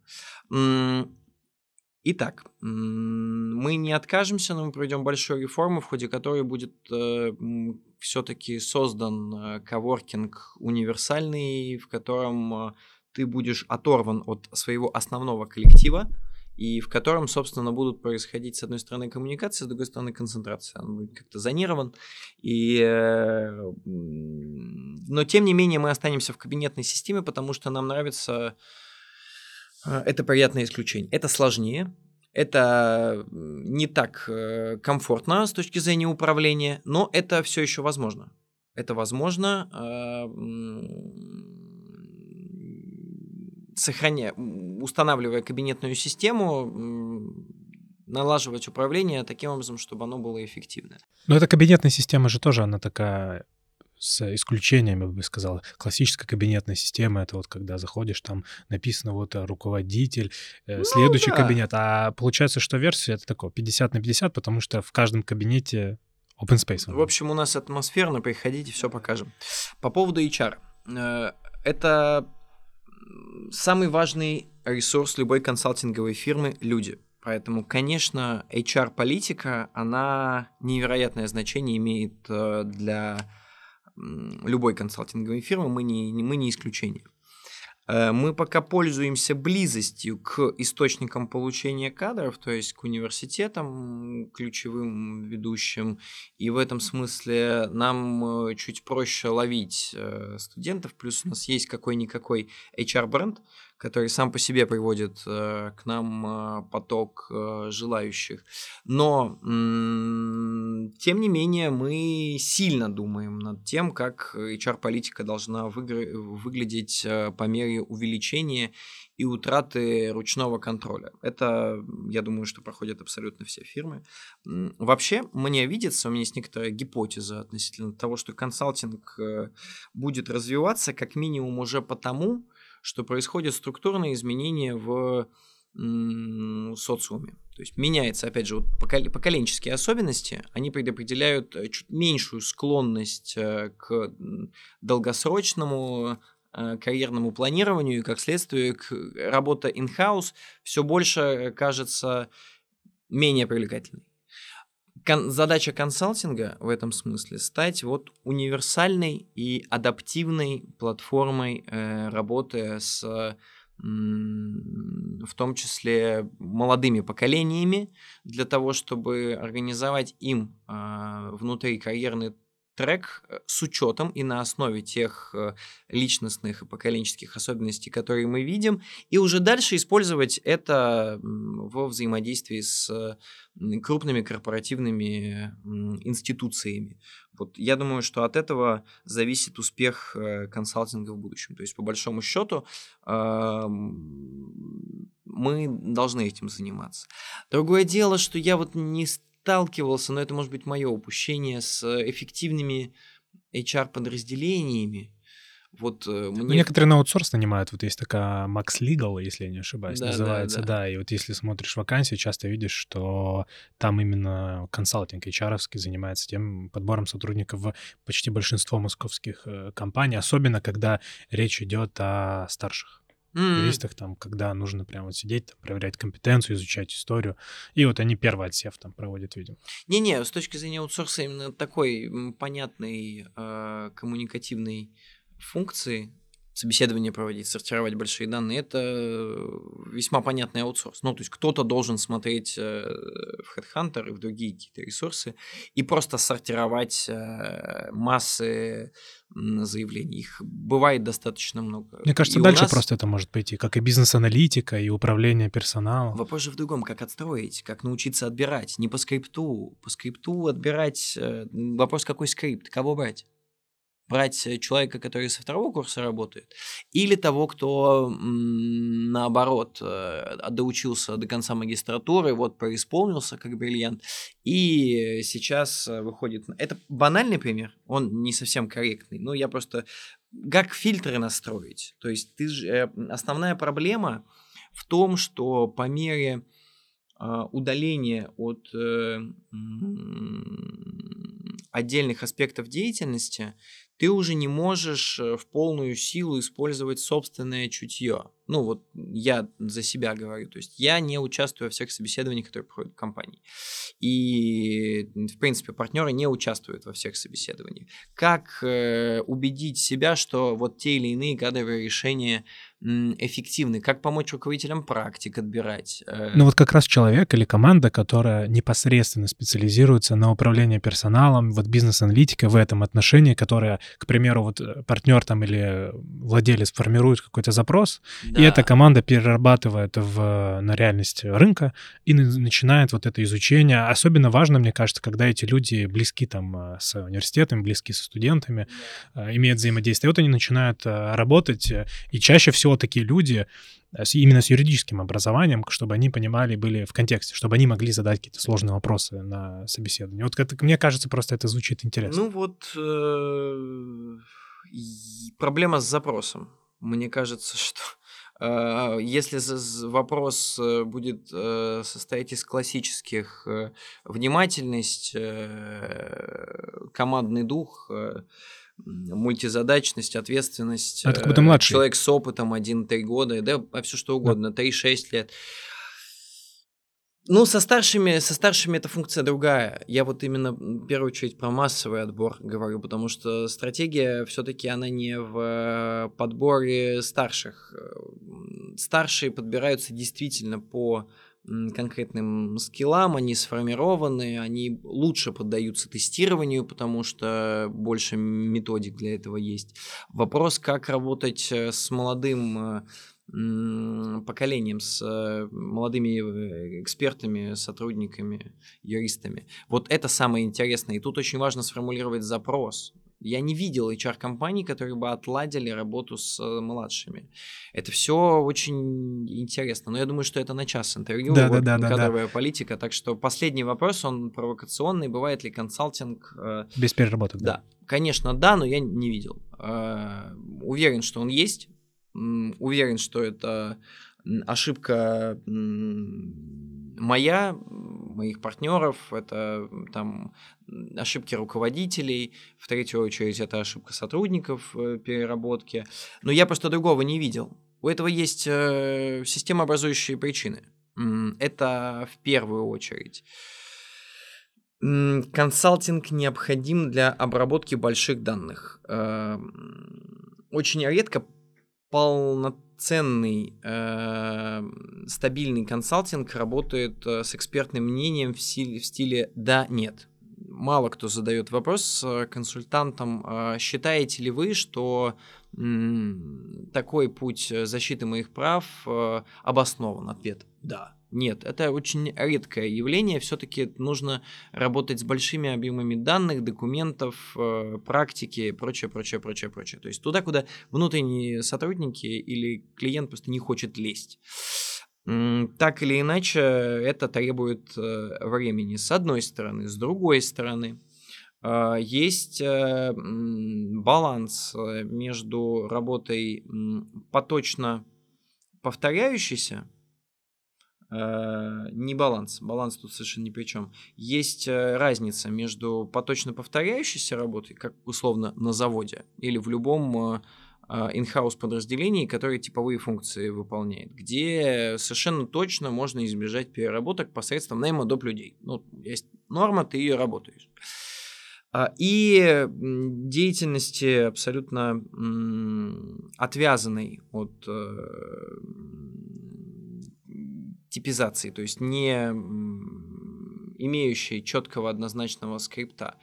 Итак, мы не откажемся, но мы проведем большую реформу, в ходе которой будет э, все-таки создан э, коворкинг универсальный, в котором э, ты будешь оторван от своего основного коллектива, и в котором, собственно, будут происходить, с одной стороны, коммуникация, с другой стороны, концентрация. Он будет как-то зонирован. И... Э, но, тем не менее, мы останемся в кабинетной системе, потому что нам нравится... Э, это приятное исключение. Это сложнее, это не так э, комфортно с точки зрения управления, но это все еще возможно. Это возможно сохраняя, устанавливая кабинетную систему, налаживать управление таким образом, чтобы оно было эффективно. Но эта кабинетная система же тоже, она такая с исключением, я бы сказал, классическая кабинетная система, это вот когда заходишь, там написано вот э, руководитель, э, ну, следующий да. кабинет, а получается, что версия это такое 50 на 50, потому что в каждом кабинете open space. В общем, у нас атмосферно, приходите, все покажем. По поводу HR. Э, это самый важный ресурс любой консалтинговой фирмы – люди. Поэтому, конечно, HR-политика, она невероятное значение имеет э, для любой консалтинговой фирмы, мы не, мы не исключение. Э, мы пока пользуемся близостью к источникам получения кадров, то есть к университетам, ключевым ведущим, и в этом смысле нам э, чуть проще ловить э, студентов, плюс у нас есть какой-никакой HR-бренд, который сам по себе приводит э, к нам э, поток э, желающих. Но, тем не менее, мы сильно думаем над тем, как HR-политика должна выглядеть по мере увеличения и утраты ручного контроля. Это, я думаю, что проходят абсолютно все фирмы. Вообще, мне видится, у меня есть некоторая гипотеза относительно того, что консалтинг будет развиваться как минимум уже потому, что происходят структурные изменения в социуме. То есть меняется, опять же, вот поколенческие особенности, они предопределяют э, чуть меньшую склонность э, к долгосрочному э, карьерному планированию, и как следствие к работа in-house все больше кажется менее привлекательной. Кон- задача консалтинга в этом смысле стать вот универсальной и адаптивной платформой э, работы с в том числе молодыми поколениями, для того, чтобы организовать им э, внутри карьерный трек э, с учетом и на основе тех э, личностных и поколенческих особенностей, которые мы видим, и уже дальше использовать это во взаимодействии с крупными корпоративными институциями. Вот я думаю, что от этого зависит успех э, консалтинга в будущем. То есть, по большому счету, мы должны этим заниматься. Другое дело, что я вот не сталкивался, но это может быть мое упущение, с эффективными HR-подразделениями. Вот э, мне... Ну, некоторые на аутсорс нанимают. Вот есть такая Max Legal, если я не ошибаюсь, да, называется. Да, да. да, и вот если смотришь вакансии, часто видишь, что там именно консалтинг HR занимается тем подбором сотрудников в почти большинство московских э, компаний, особенно когда речь идет о старших mm-hmm. юристах, там, когда нужно прямо вот сидеть, там, проверять компетенцию, изучать историю. И вот они первый отсев там проводят, видимо. Не-не, с точки зрения аутсорса именно такой понятной э, коммуникативной функции собеседование проводить, сортировать большие данные, это весьма понятный аутсорс. Ну, то есть кто-то должен смотреть э, в Headhunter и в другие какие-то ресурсы и просто сортировать э, массы заявлений. Их бывает достаточно много. Мне кажется, и дальше нас... просто это может пойти, как и бизнес-аналитика, и управление персоналом. Вопрос же в другом, как отстроить, как научиться отбирать. Не по скрипту, по скрипту отбирать. Э, вопрос, какой скрипт, кого брать брать э, человека, который со второго курса работает, или того, кто наоборот э, доучился до конца магистратуры, вот преисполнился как бриллиант, и сейчас э, выходит... Это банальный пример, он не совсем корректный, но я просто... Как фильтры настроить? То есть ты же... основная проблема в том, что по мере удаления от отдельных аспектов деятельности, ты уже не можешь э, в полную силу использовать собственное чутье. Ну вот я за себя говорю, то есть я не участвую во всех собеседованиях, которые проходят в компании. И, в принципе, партнеры не участвуют во всех собеседованиях. Как э, убедить себя, что вот те или иные кадровые решения эффективны? Как помочь руководителям практик отбирать? Э? Ну вот как раз человек или команда, которая непосредственно специализируется на управлении персоналом, вот бизнес-аналитика в этом отношении, которая, к примеру, вот э, партнер там или владелец формирует какой-то запрос, да. и эта команда перерабатывает в, на реальность рынка и начинает вот это изучение. Особенно важно, мне кажется, когда эти люди близки там э, с университетом, близки со студентами, имеют взаимодействие. И вот они начинают работать, и чаще всего такие люди э, именно с юридическим образованием, чтобы они понимали, были в контексте, чтобы они могли задать какие-то сложные вопросы на собеседовании. Вот это, мне кажется, просто это звучит интересно. Ну вот э, проблема с запросом. Мне кажется, что э, если вопрос будет состоять из классических внимательность, командный дух, мультизадачность, ответственность. Это как будто младший. Человек с опытом 1-3 года, да, а все что угодно, да. 3-6 лет. Ну, со старшими, со старшими эта функция другая. Я вот именно в первую очередь про массовый отбор говорю, потому что стратегия все-таки она не в подборе старших. Старшие подбираются действительно по конкретным скиллам, они сформированы, они лучше поддаются тестированию, потому что больше методик для этого есть. Вопрос, как работать э, с молодым э, поколением, с э, молодыми экспертами, сотрудниками, юристами. Вот это самое интересное. И тут очень важно сформулировать запрос. Я не видел HR-компаний, которые бы отладили работу с э, младшими. Это все очень интересно. Но я думаю, что это на час интервью. Да, вот, да, да, кадровая да. политика. Так что последний вопрос, он провокационный. Бывает ли консалтинг... Э, Без переработок, да. да. Конечно, да, но я не видел. Э, уверен, что он есть уверен, что это ошибка моя, моих партнеров, это там ошибки руководителей, в третью очередь это ошибка сотрудников э, переработки. Но я просто другого не видел. У этого есть э, системообразующие причины. Это в первую очередь. Консалтинг необходим для обработки больших данных. Э, очень редко полноценный э, стабильный консалтинг работает э, с экспертным мнением в, стиле, в стиле «да, нет». Мало кто задает вопрос э, консультантам, э, считаете ли вы, что э, такой путь защиты моих прав э, обоснован? Ответ – да. Нет, это очень редкое явление. Все-таки нужно работать с большими объемами данных, документов, э, практики, прочее, прочее, прочее, прочее. То есть туда, куда внутренние сотрудники или клиент просто не хочет лезть. Так или иначе, это требует э, времени, с одной стороны. С другой стороны, э, есть баланс между работой поточно повторяющейся, не баланс, баланс тут совершенно ни при чем. Есть э, разница между поточно повторяющейся работой, как условно на заводе, или в любом in-house э, подразделении, которое типовые функции выполняет, где совершенно точно можно избежать переработок посредством найма доп. людей. Ну, есть норма, ты ее работаешь. А, и деятельности абсолютно отвязанной от типизации, то есть не имеющие четкого однозначного скрипта.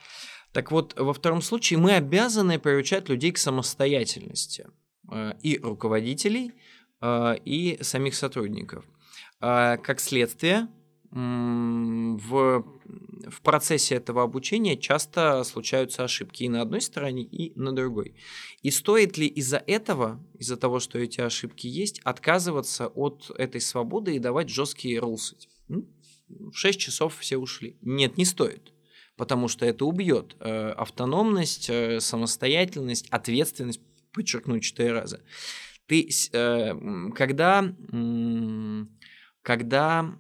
Так вот, во втором случае мы обязаны приучать людей к самостоятельности э, и руководителей, э, и самих сотрудников. Э, как следствие, в, в процессе этого обучения часто случаются ошибки и на одной стороне, и на другой. И стоит ли из-за этого, из-за того, что эти ошибки есть, отказываться от этой свободы и давать жесткие рулсы? В 6 часов все ушли. Нет, не стоит. Потому что это убьет э, автономность, э, самостоятельность, ответственность, подчеркну четыре раза. Ты, э, когда, когда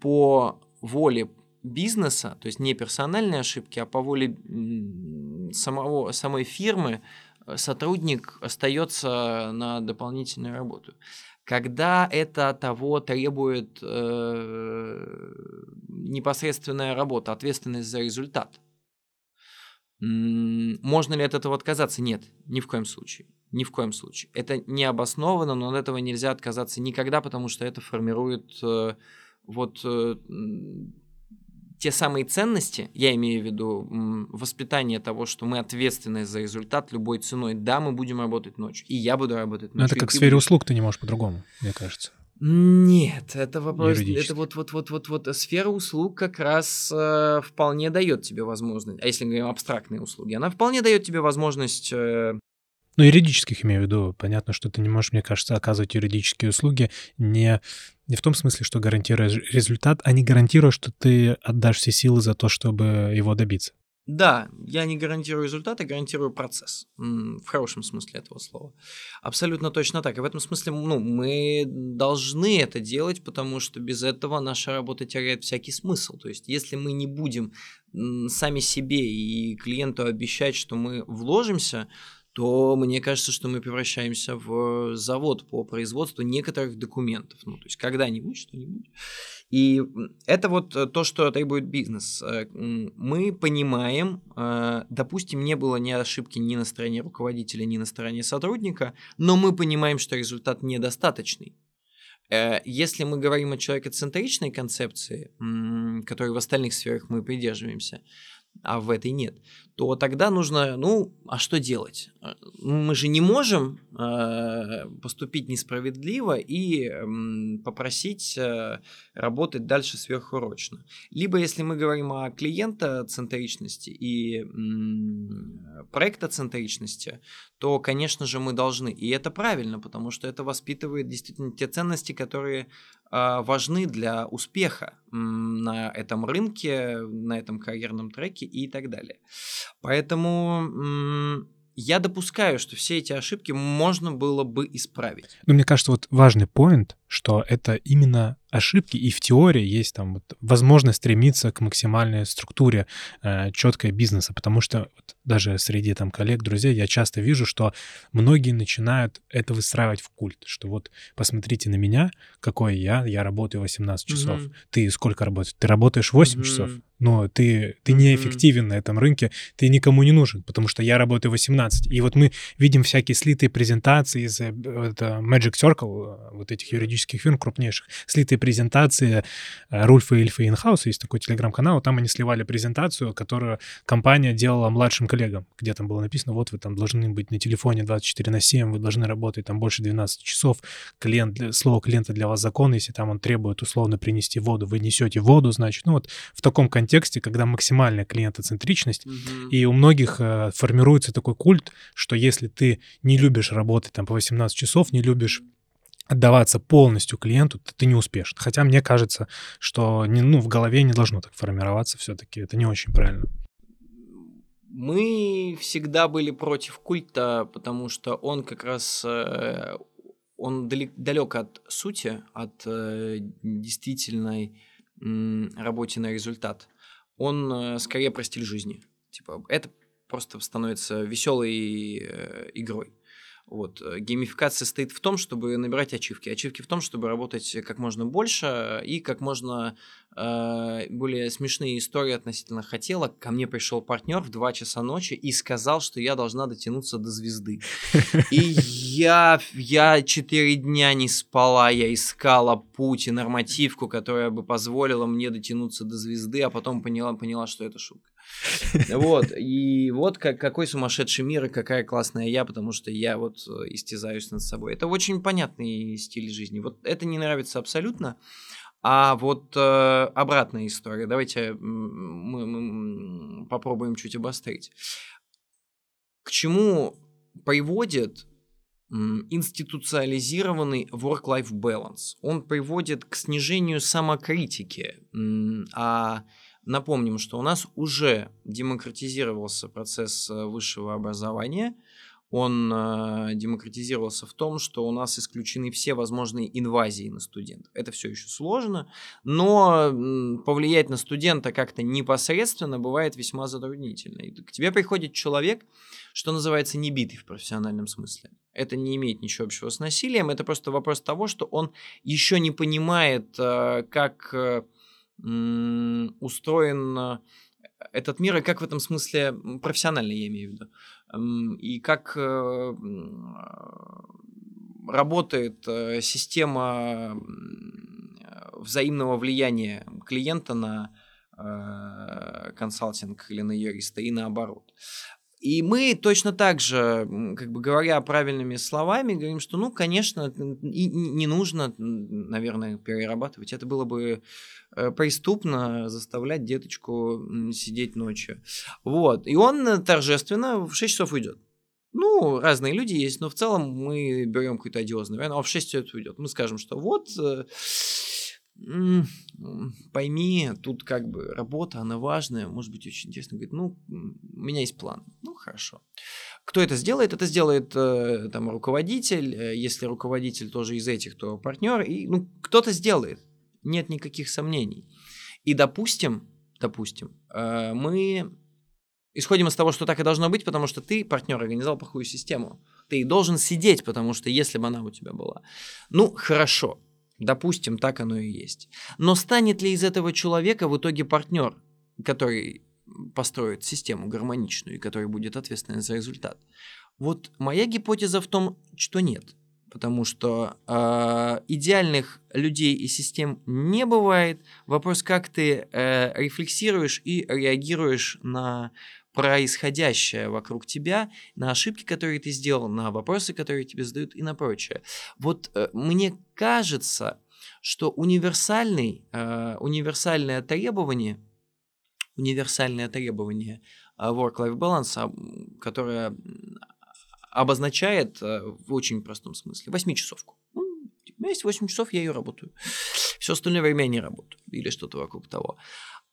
по воле бизнеса, то есть не персональные ошибки, а по воле самого, самой фирмы э, сотрудник остается на дополнительную работу. Когда это того требует э, непосредственная работа, ответственность за результат. Можно ли от этого отказаться? Нет, ни в коем случае. Ни в коем случае. Это не обосновано, но от этого нельзя отказаться никогда, потому что это формирует э, вот э, те самые ценности, я имею в виду воспитание того, что мы ответственны за результат любой ценой. Да, мы будем работать ночью, и я буду работать ночью. Но это как в сфере будешь... услуг, ты не можешь по-другому, мне кажется. Нет, это вопрос, это вот вот вот вот вот сфера услуг как раз э, вполне дает тебе возможность, а если мы говорим абстрактные услуги, она вполне дает тебе возможность э, ну, юридических имею в виду. Понятно, что ты не можешь, мне кажется, оказывать юридические услуги не, не в том смысле, что гарантируя результат, а не гарантируя, что ты отдашь все силы за то, чтобы его добиться. Да, я не гарантирую результат, а гарантирую процесс. В хорошем смысле этого слова. Абсолютно точно так. И в этом смысле ну, мы должны это делать, потому что без этого наша работа теряет всякий смысл. То есть, если мы не будем сами себе и клиенту обещать, что мы вложимся, то мне кажется, что мы превращаемся в завод по производству некоторых документов. Ну, то есть когда-нибудь, что-нибудь. И это вот э, то, что требует бизнес. Э, мы понимаем, э, допустим, не было ни ошибки ни на стороне руководителя, ни на стороне сотрудника, но мы понимаем, что результат недостаточный. Если мы говорим о человекоцентричной концепции, которой в остальных сферах мы придерживаемся, а в этой нет, то тогда нужно, ну, а что делать? Э, мы же не можем э, поступить несправедливо и э, попросить э, работать дальше сверхурочно. Либо, если мы говорим о клиентоцентричности и э, проектоцентричности, то, конечно же, мы должны. И это правильно, потому что это воспитывает действительно те ценности, которые важны для успеха на этом рынке, на этом карьерном треке и так далее. Поэтому я допускаю, что все эти ошибки можно было бы исправить. Ну, мне кажется, вот важный поинт, что это именно ошибки, и в теории есть там вот возможность стремиться к максимальной структуре э, четкой бизнеса, потому что вот даже среди там коллег, друзей я часто вижу, что многие начинают это выстраивать в культ, что вот посмотрите на меня, какой я, я работаю 18 часов, mm-hmm. ты сколько работаешь? Ты работаешь 8 mm-hmm. часов, но ты, ты неэффективен mm-hmm. на этом рынке, ты никому не нужен, потому что я работаю 18. И вот мы видим всякие слитые презентации из э, это Magic Circle, э, вот этих юридических фирм крупнейших, слитые презентации э, Рульфа и Ильфа Инхауса, есть такой телеграм-канал, там они сливали презентацию, которую компания делала младшим коллегам, где там было написано, вот вы там должны быть на телефоне 24 на 7, вы должны работать там больше 12 часов, клиент, слово клиента для вас закон, если там он требует условно принести воду, вы несете воду, значит, ну вот в таком контексте когда максимальная клиентоцентричность, угу. и у многих э, формируется такой культ, что если ты не любишь работать там по 18 часов, не любишь отдаваться полностью клиенту, ты не успешен. Хотя мне кажется, что не, ну, в голове не должно так формироваться все-таки. Это не очень правильно. Мы всегда были против культа, потому что он как раз э, он далек, далек от сути, от э, действительной работе на результат он э, скорее про стиль жизни. Типа, это просто становится веселой игрой. Вот. Э, геймификация состоит в том, чтобы набирать ачивки. Ачивки в том, чтобы работать как можно больше и как можно э, более смешные истории относительно хотела. Ко мне пришел партнер в 2 часа ночи и сказал, что я должна дотянуться до звезды. И я, я 4 дня не спала, я искала путь и нормативку, которая бы позволила мне дотянуться до звезды, а потом поняла, поняла что это шутка. Вот, и вот как, какой сумасшедший мир и какая классная я, потому что я вот э, истязаюсь над собой. Это очень понятный стиль жизни. Вот это не нравится абсолютно. А вот э, обратная история. Давайте мы, мы попробуем чуть обострить. К чему приводит институциализированный work-life balance? Он приводит к снижению самокритики, а Напомним, что у нас уже демократизировался процесс э, высшего образования. Он э, демократизировался в том, что у нас исключены все возможные инвазии на студентов. Это все еще сложно, но повлиять на студента как-то непосредственно бывает весьма затруднительно. И к тебе приходит человек, что называется, не битый в профессиональном смысле. Это не имеет ничего общего с насилием, это просто вопрос того, что он еще не понимает, э, как устроен э, этот мир, и как в этом смысле профессионально, я имею в виду, и как э, работает э, система взаимного влияния клиента на консалтинг или на юриста и наоборот. И мы точно так же, как бы говоря правильными словами, говорим, что, ну, конечно, и не нужно, наверное, перерабатывать. Это было бы э, преступно заставлять деточку сидеть ночью. Вот. И он торжественно в 6 часов уйдет. Ну, разные люди есть, но в целом мы берем какой-то одиозный вариант, а в 6 часов уйдет. Мы скажем, что вот э, пойми, тут как бы работа, она важная, может быть, очень интересно. Говорит, ну, у меня есть план. Ну, хорошо. Кто это сделает? Это сделает э, там руководитель. Э, если руководитель тоже из этих, то партнер. И, ну, кто-то сделает. Нет никаких сомнений. И допустим, допустим, э, мы исходим из того, что так и должно быть, потому что ты, партнер, организовал плохую систему. Ты должен сидеть, потому что если бы она у тебя была. Ну, хорошо. Допустим, так оно и есть. Но станет ли из этого человека в итоге партнер, который построит систему гармоничную и который будет ответственен за результат? Вот моя гипотеза в том, что нет. потому что э, идеальных людей и систем не бывает. Вопрос, как ты э, рефлексируешь и реагируешь на происходящее вокруг тебя, на ошибки, которые ты сделал, на вопросы, которые тебе задают и на прочее. Вот э, мне кажется, что универсальный, э, универсальное требование, универсальное требование э, work-life balance, которое обозначает э, в очень простом смысле восьмичасовку. Ну, у меня есть 8 часов, я ее работаю. Все остальное время я не работаю. Или что-то вокруг того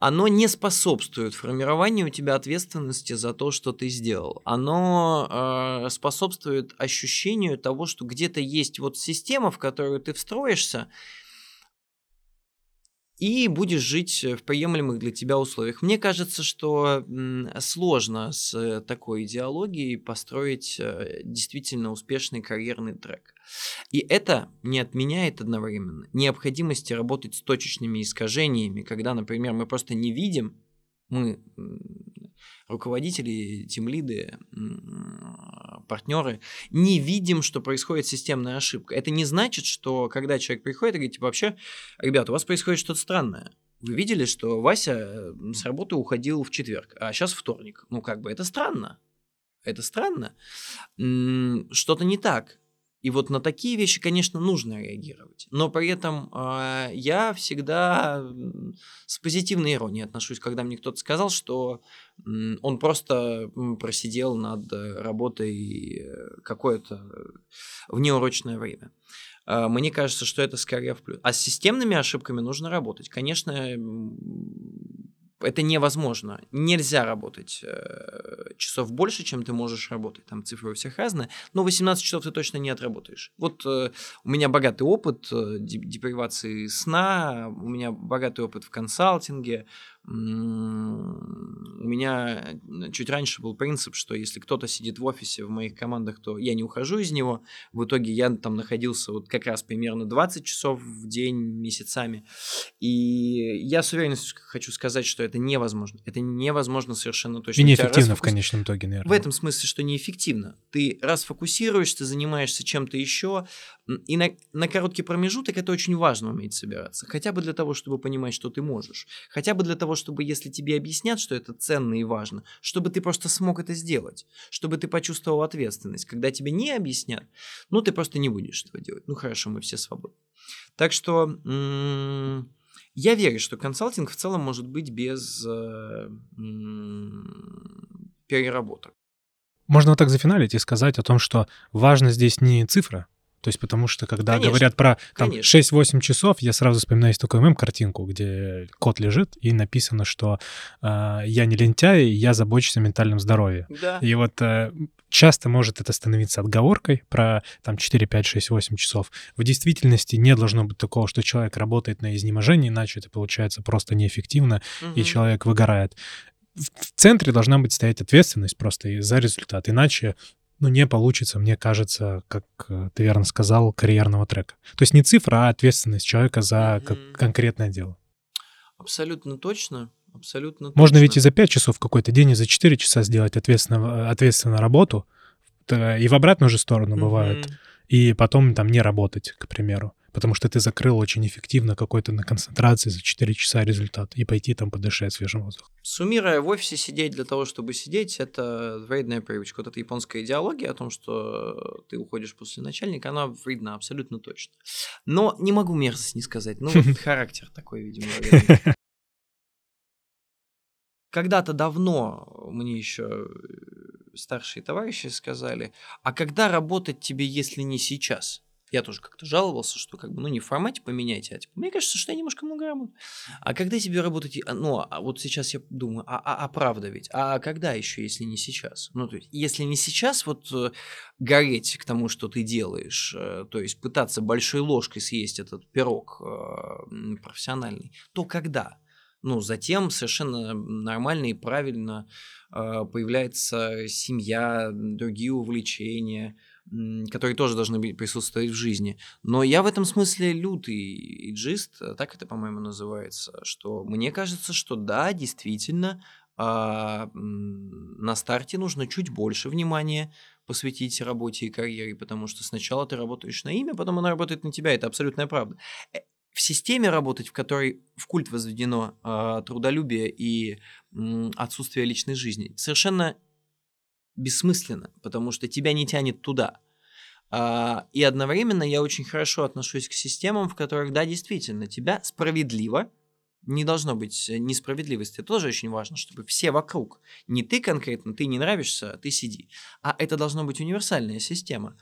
оно не способствует формированию у тебя ответственности за то, что ты сделал. Оно э, способствует ощущению того, что где-то есть вот система, в которую ты встроишься, и будешь жить в приемлемых для тебя условиях. Мне кажется, что сложно с такой идеологией построить э, действительно успешный карьерный трек. И это не отменяет одновременно необходимости работать с точечными искажениями, когда, например, мы просто не видим, мы руководители, тимлиды, партнеры, не видим, что происходит системная ошибка. Это не значит, что когда человек приходит и говорит, типа, вообще, ребята, у вас происходит что-то странное. Вы видели, что Вася с работы уходил в четверг, а сейчас вторник. Ну, как бы это странно. Это странно. Что-то не так. И вот на такие вещи, конечно, нужно реагировать. Но при этом э, я всегда с позитивной иронией отношусь, когда мне кто-то сказал, что э, он просто просидел над работой э, какое-то внеурочное время. Э, мне кажется, что это скорее в плюс. А с системными ошибками нужно работать. Конечно, это невозможно. Нельзя работать э, часов больше, чем ты можешь работать. Там цифры у всех разные. Но 18 часов ты точно не отработаешь. Вот э, у меня богатый опыт э, депривации сна, у меня богатый опыт в консалтинге, у меня чуть раньше был принцип, что если кто-то сидит в офисе в моих командах, то я не ухожу из него. В итоге я там находился вот как раз примерно 20 часов в день месяцами. И я с уверенностью хочу сказать, что это невозможно. Это невозможно совершенно точно. И неэффективно в конечном итоге, наверное. В этом смысле, что неэффективно. Ты раз фокусируешься, ты занимаешься чем-то еще, и на, на короткий промежуток это очень важно уметь собираться. Хотя бы для того, чтобы понимать, что ты можешь. Хотя бы для того, чтобы, если тебе объяснят, что это ценно и важно, чтобы ты просто смог это сделать. Чтобы ты почувствовал ответственность. Когда тебе не объяснят, ну, ты просто не будешь этого делать. Ну, хорошо, мы все свободны. Так что... Я верю, что консалтинг в целом может быть без э, переработок. Можно вот так зафиналить и сказать о том, что важно здесь не цифра, то есть потому что когда конечно, говорят про там, 6-8 часов, я сразу вспоминаю такую мем-картинку, где кот лежит и написано, что э, я не лентяй, я забочусь о ментальном здоровье. Да. И вот э, часто может это становиться отговоркой про там 4, 5, 6, 8 часов. В действительности не должно быть такого, что человек работает на изнеможении, иначе это получается просто неэффективно, угу. и человек выгорает в центре должна быть стоять ответственность просто за результат. Иначе ну, не получится, мне кажется, как э, ты верно сказал, карьерного трека. То есть не цифра, а ответственность человека за mm-hmm. конкретное дело. Абсолютно точно. Абсолютно Можно точно. ведь и за 5 часов какой-то день, и за 4 часа сделать ответственно, ответственно работу. И в обратную же сторону mm-hmm. бывает. И потом там не работать, к примеру потому что ты закрыл очень эффективно какой-то на концентрации за 4 часа результат и пойти там подышать свежим воздухом. Суммируя, в офисе сидеть для того, чтобы сидеть, это вредная привычка. Вот эта японская идеология о том, что ты уходишь после начальника, она вредна абсолютно точно. Но не могу мерзость не сказать. Ну, вот характер такой, видимо, Когда-то давно мне еще старшие товарищи сказали, а когда работать тебе, если не сейчас? Я тоже как-то жаловался, что как бы, ну, не в формате поменяйте, а типа, мне кажется, что я немножко много работаю. А когда тебе работать, а, ну, а вот сейчас я думаю, а, а, а правда ведь, а когда еще, если не сейчас? Ну, то есть, если не сейчас вот э, гореть к тому, что ты делаешь, э, то есть пытаться большой ложкой съесть этот пирог э, профессиональный, то когда? Ну, затем совершенно нормально и правильно появляется семья, другие увлечения, которые тоже должны быть, присутствовать в жизни. Но я в этом смысле лютый иджист, так это, по-моему, называется, что мне кажется, что да, действительно, а на старте нужно чуть больше внимания посвятить работе и карьере, потому что сначала ты работаешь на имя, потом она работает на тебя, это абсолютная правда. Э, в системе работать, в которой в культ возведено э, трудолюбие и э, отсутствие личной жизни, совершенно бессмысленно, потому что тебя не тянет туда. А, и одновременно я очень хорошо отношусь к системам, в которых, да, действительно, тебя справедливо не должно быть э, несправедливости. Это тоже очень важно, чтобы все вокруг, не ты конкретно, ты не нравишься, а ты сиди. А это должна быть универсальная система.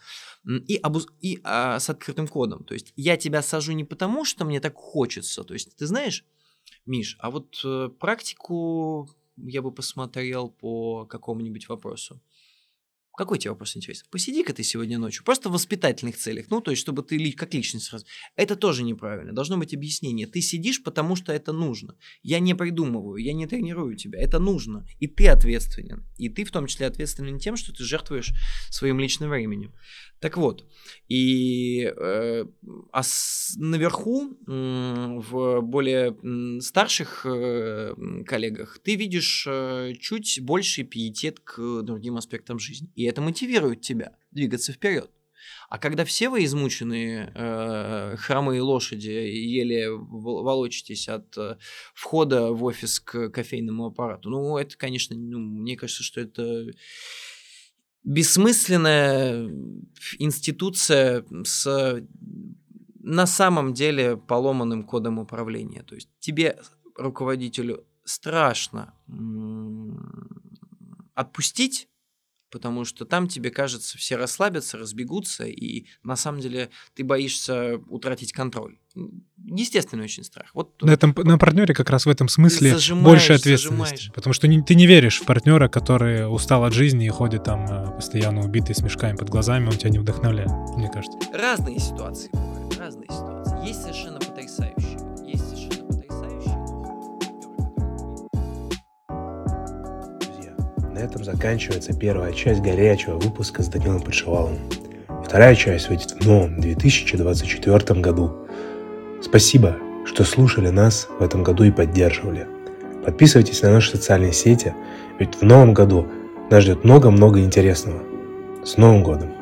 И, обуз... и а, с открытым кодом. То есть я тебя сажу не потому, что мне так хочется. То есть ты знаешь, Миш, а вот э, практику я бы посмотрел по какому-нибудь вопросу. Какой тебе вопрос интересен? Посиди-ка ты сегодня ночью, просто в воспитательных целях, ну, то есть, чтобы ты как личность сразу. Это тоже неправильно, должно быть объяснение. Ты сидишь, потому что это нужно. Я не придумываю, я не тренирую тебя, это нужно. И ты ответственен. И ты в том числе ответственен тем, что ты жертвуешь своим личным временем. Так вот, и э, а с, наверху, э, в более э, старших э, коллегах, ты видишь э, чуть больший пиетет к другим аспектам жизни. И это мотивирует тебя двигаться вперед. А когда все вы измученные э, хромые лошади еле волочитесь от э, входа в офис к кофейному аппарату, ну, это, конечно, ну, мне кажется, что это бессмысленная институция с на самом деле поломанным кодом управления. То есть тебе, руководителю, страшно отпустить потому что там тебе кажется, все расслабятся, разбегутся, и на самом деле ты боишься утратить контроль. Естественный очень страх. Вот на, этом, на партнере как раз в этом смысле больше ответственности. Зажимаешь. Потому что не, ты не веришь в партнера, который устал от жизни и ходит там э, постоянно убитый с мешками под глазами, он тебя не вдохновляет, мне кажется. Разные ситуации бывают, разные ситуации. Есть совершенно потрясающие. Этом заканчивается первая часть горячего выпуска с Данилом Подшиваловым. Вторая часть выйдет в новом 2024 году. Спасибо, что слушали нас в этом году и поддерживали. Подписывайтесь на наши социальные сети, ведь в новом году нас ждет много-много интересного. С Новым годом!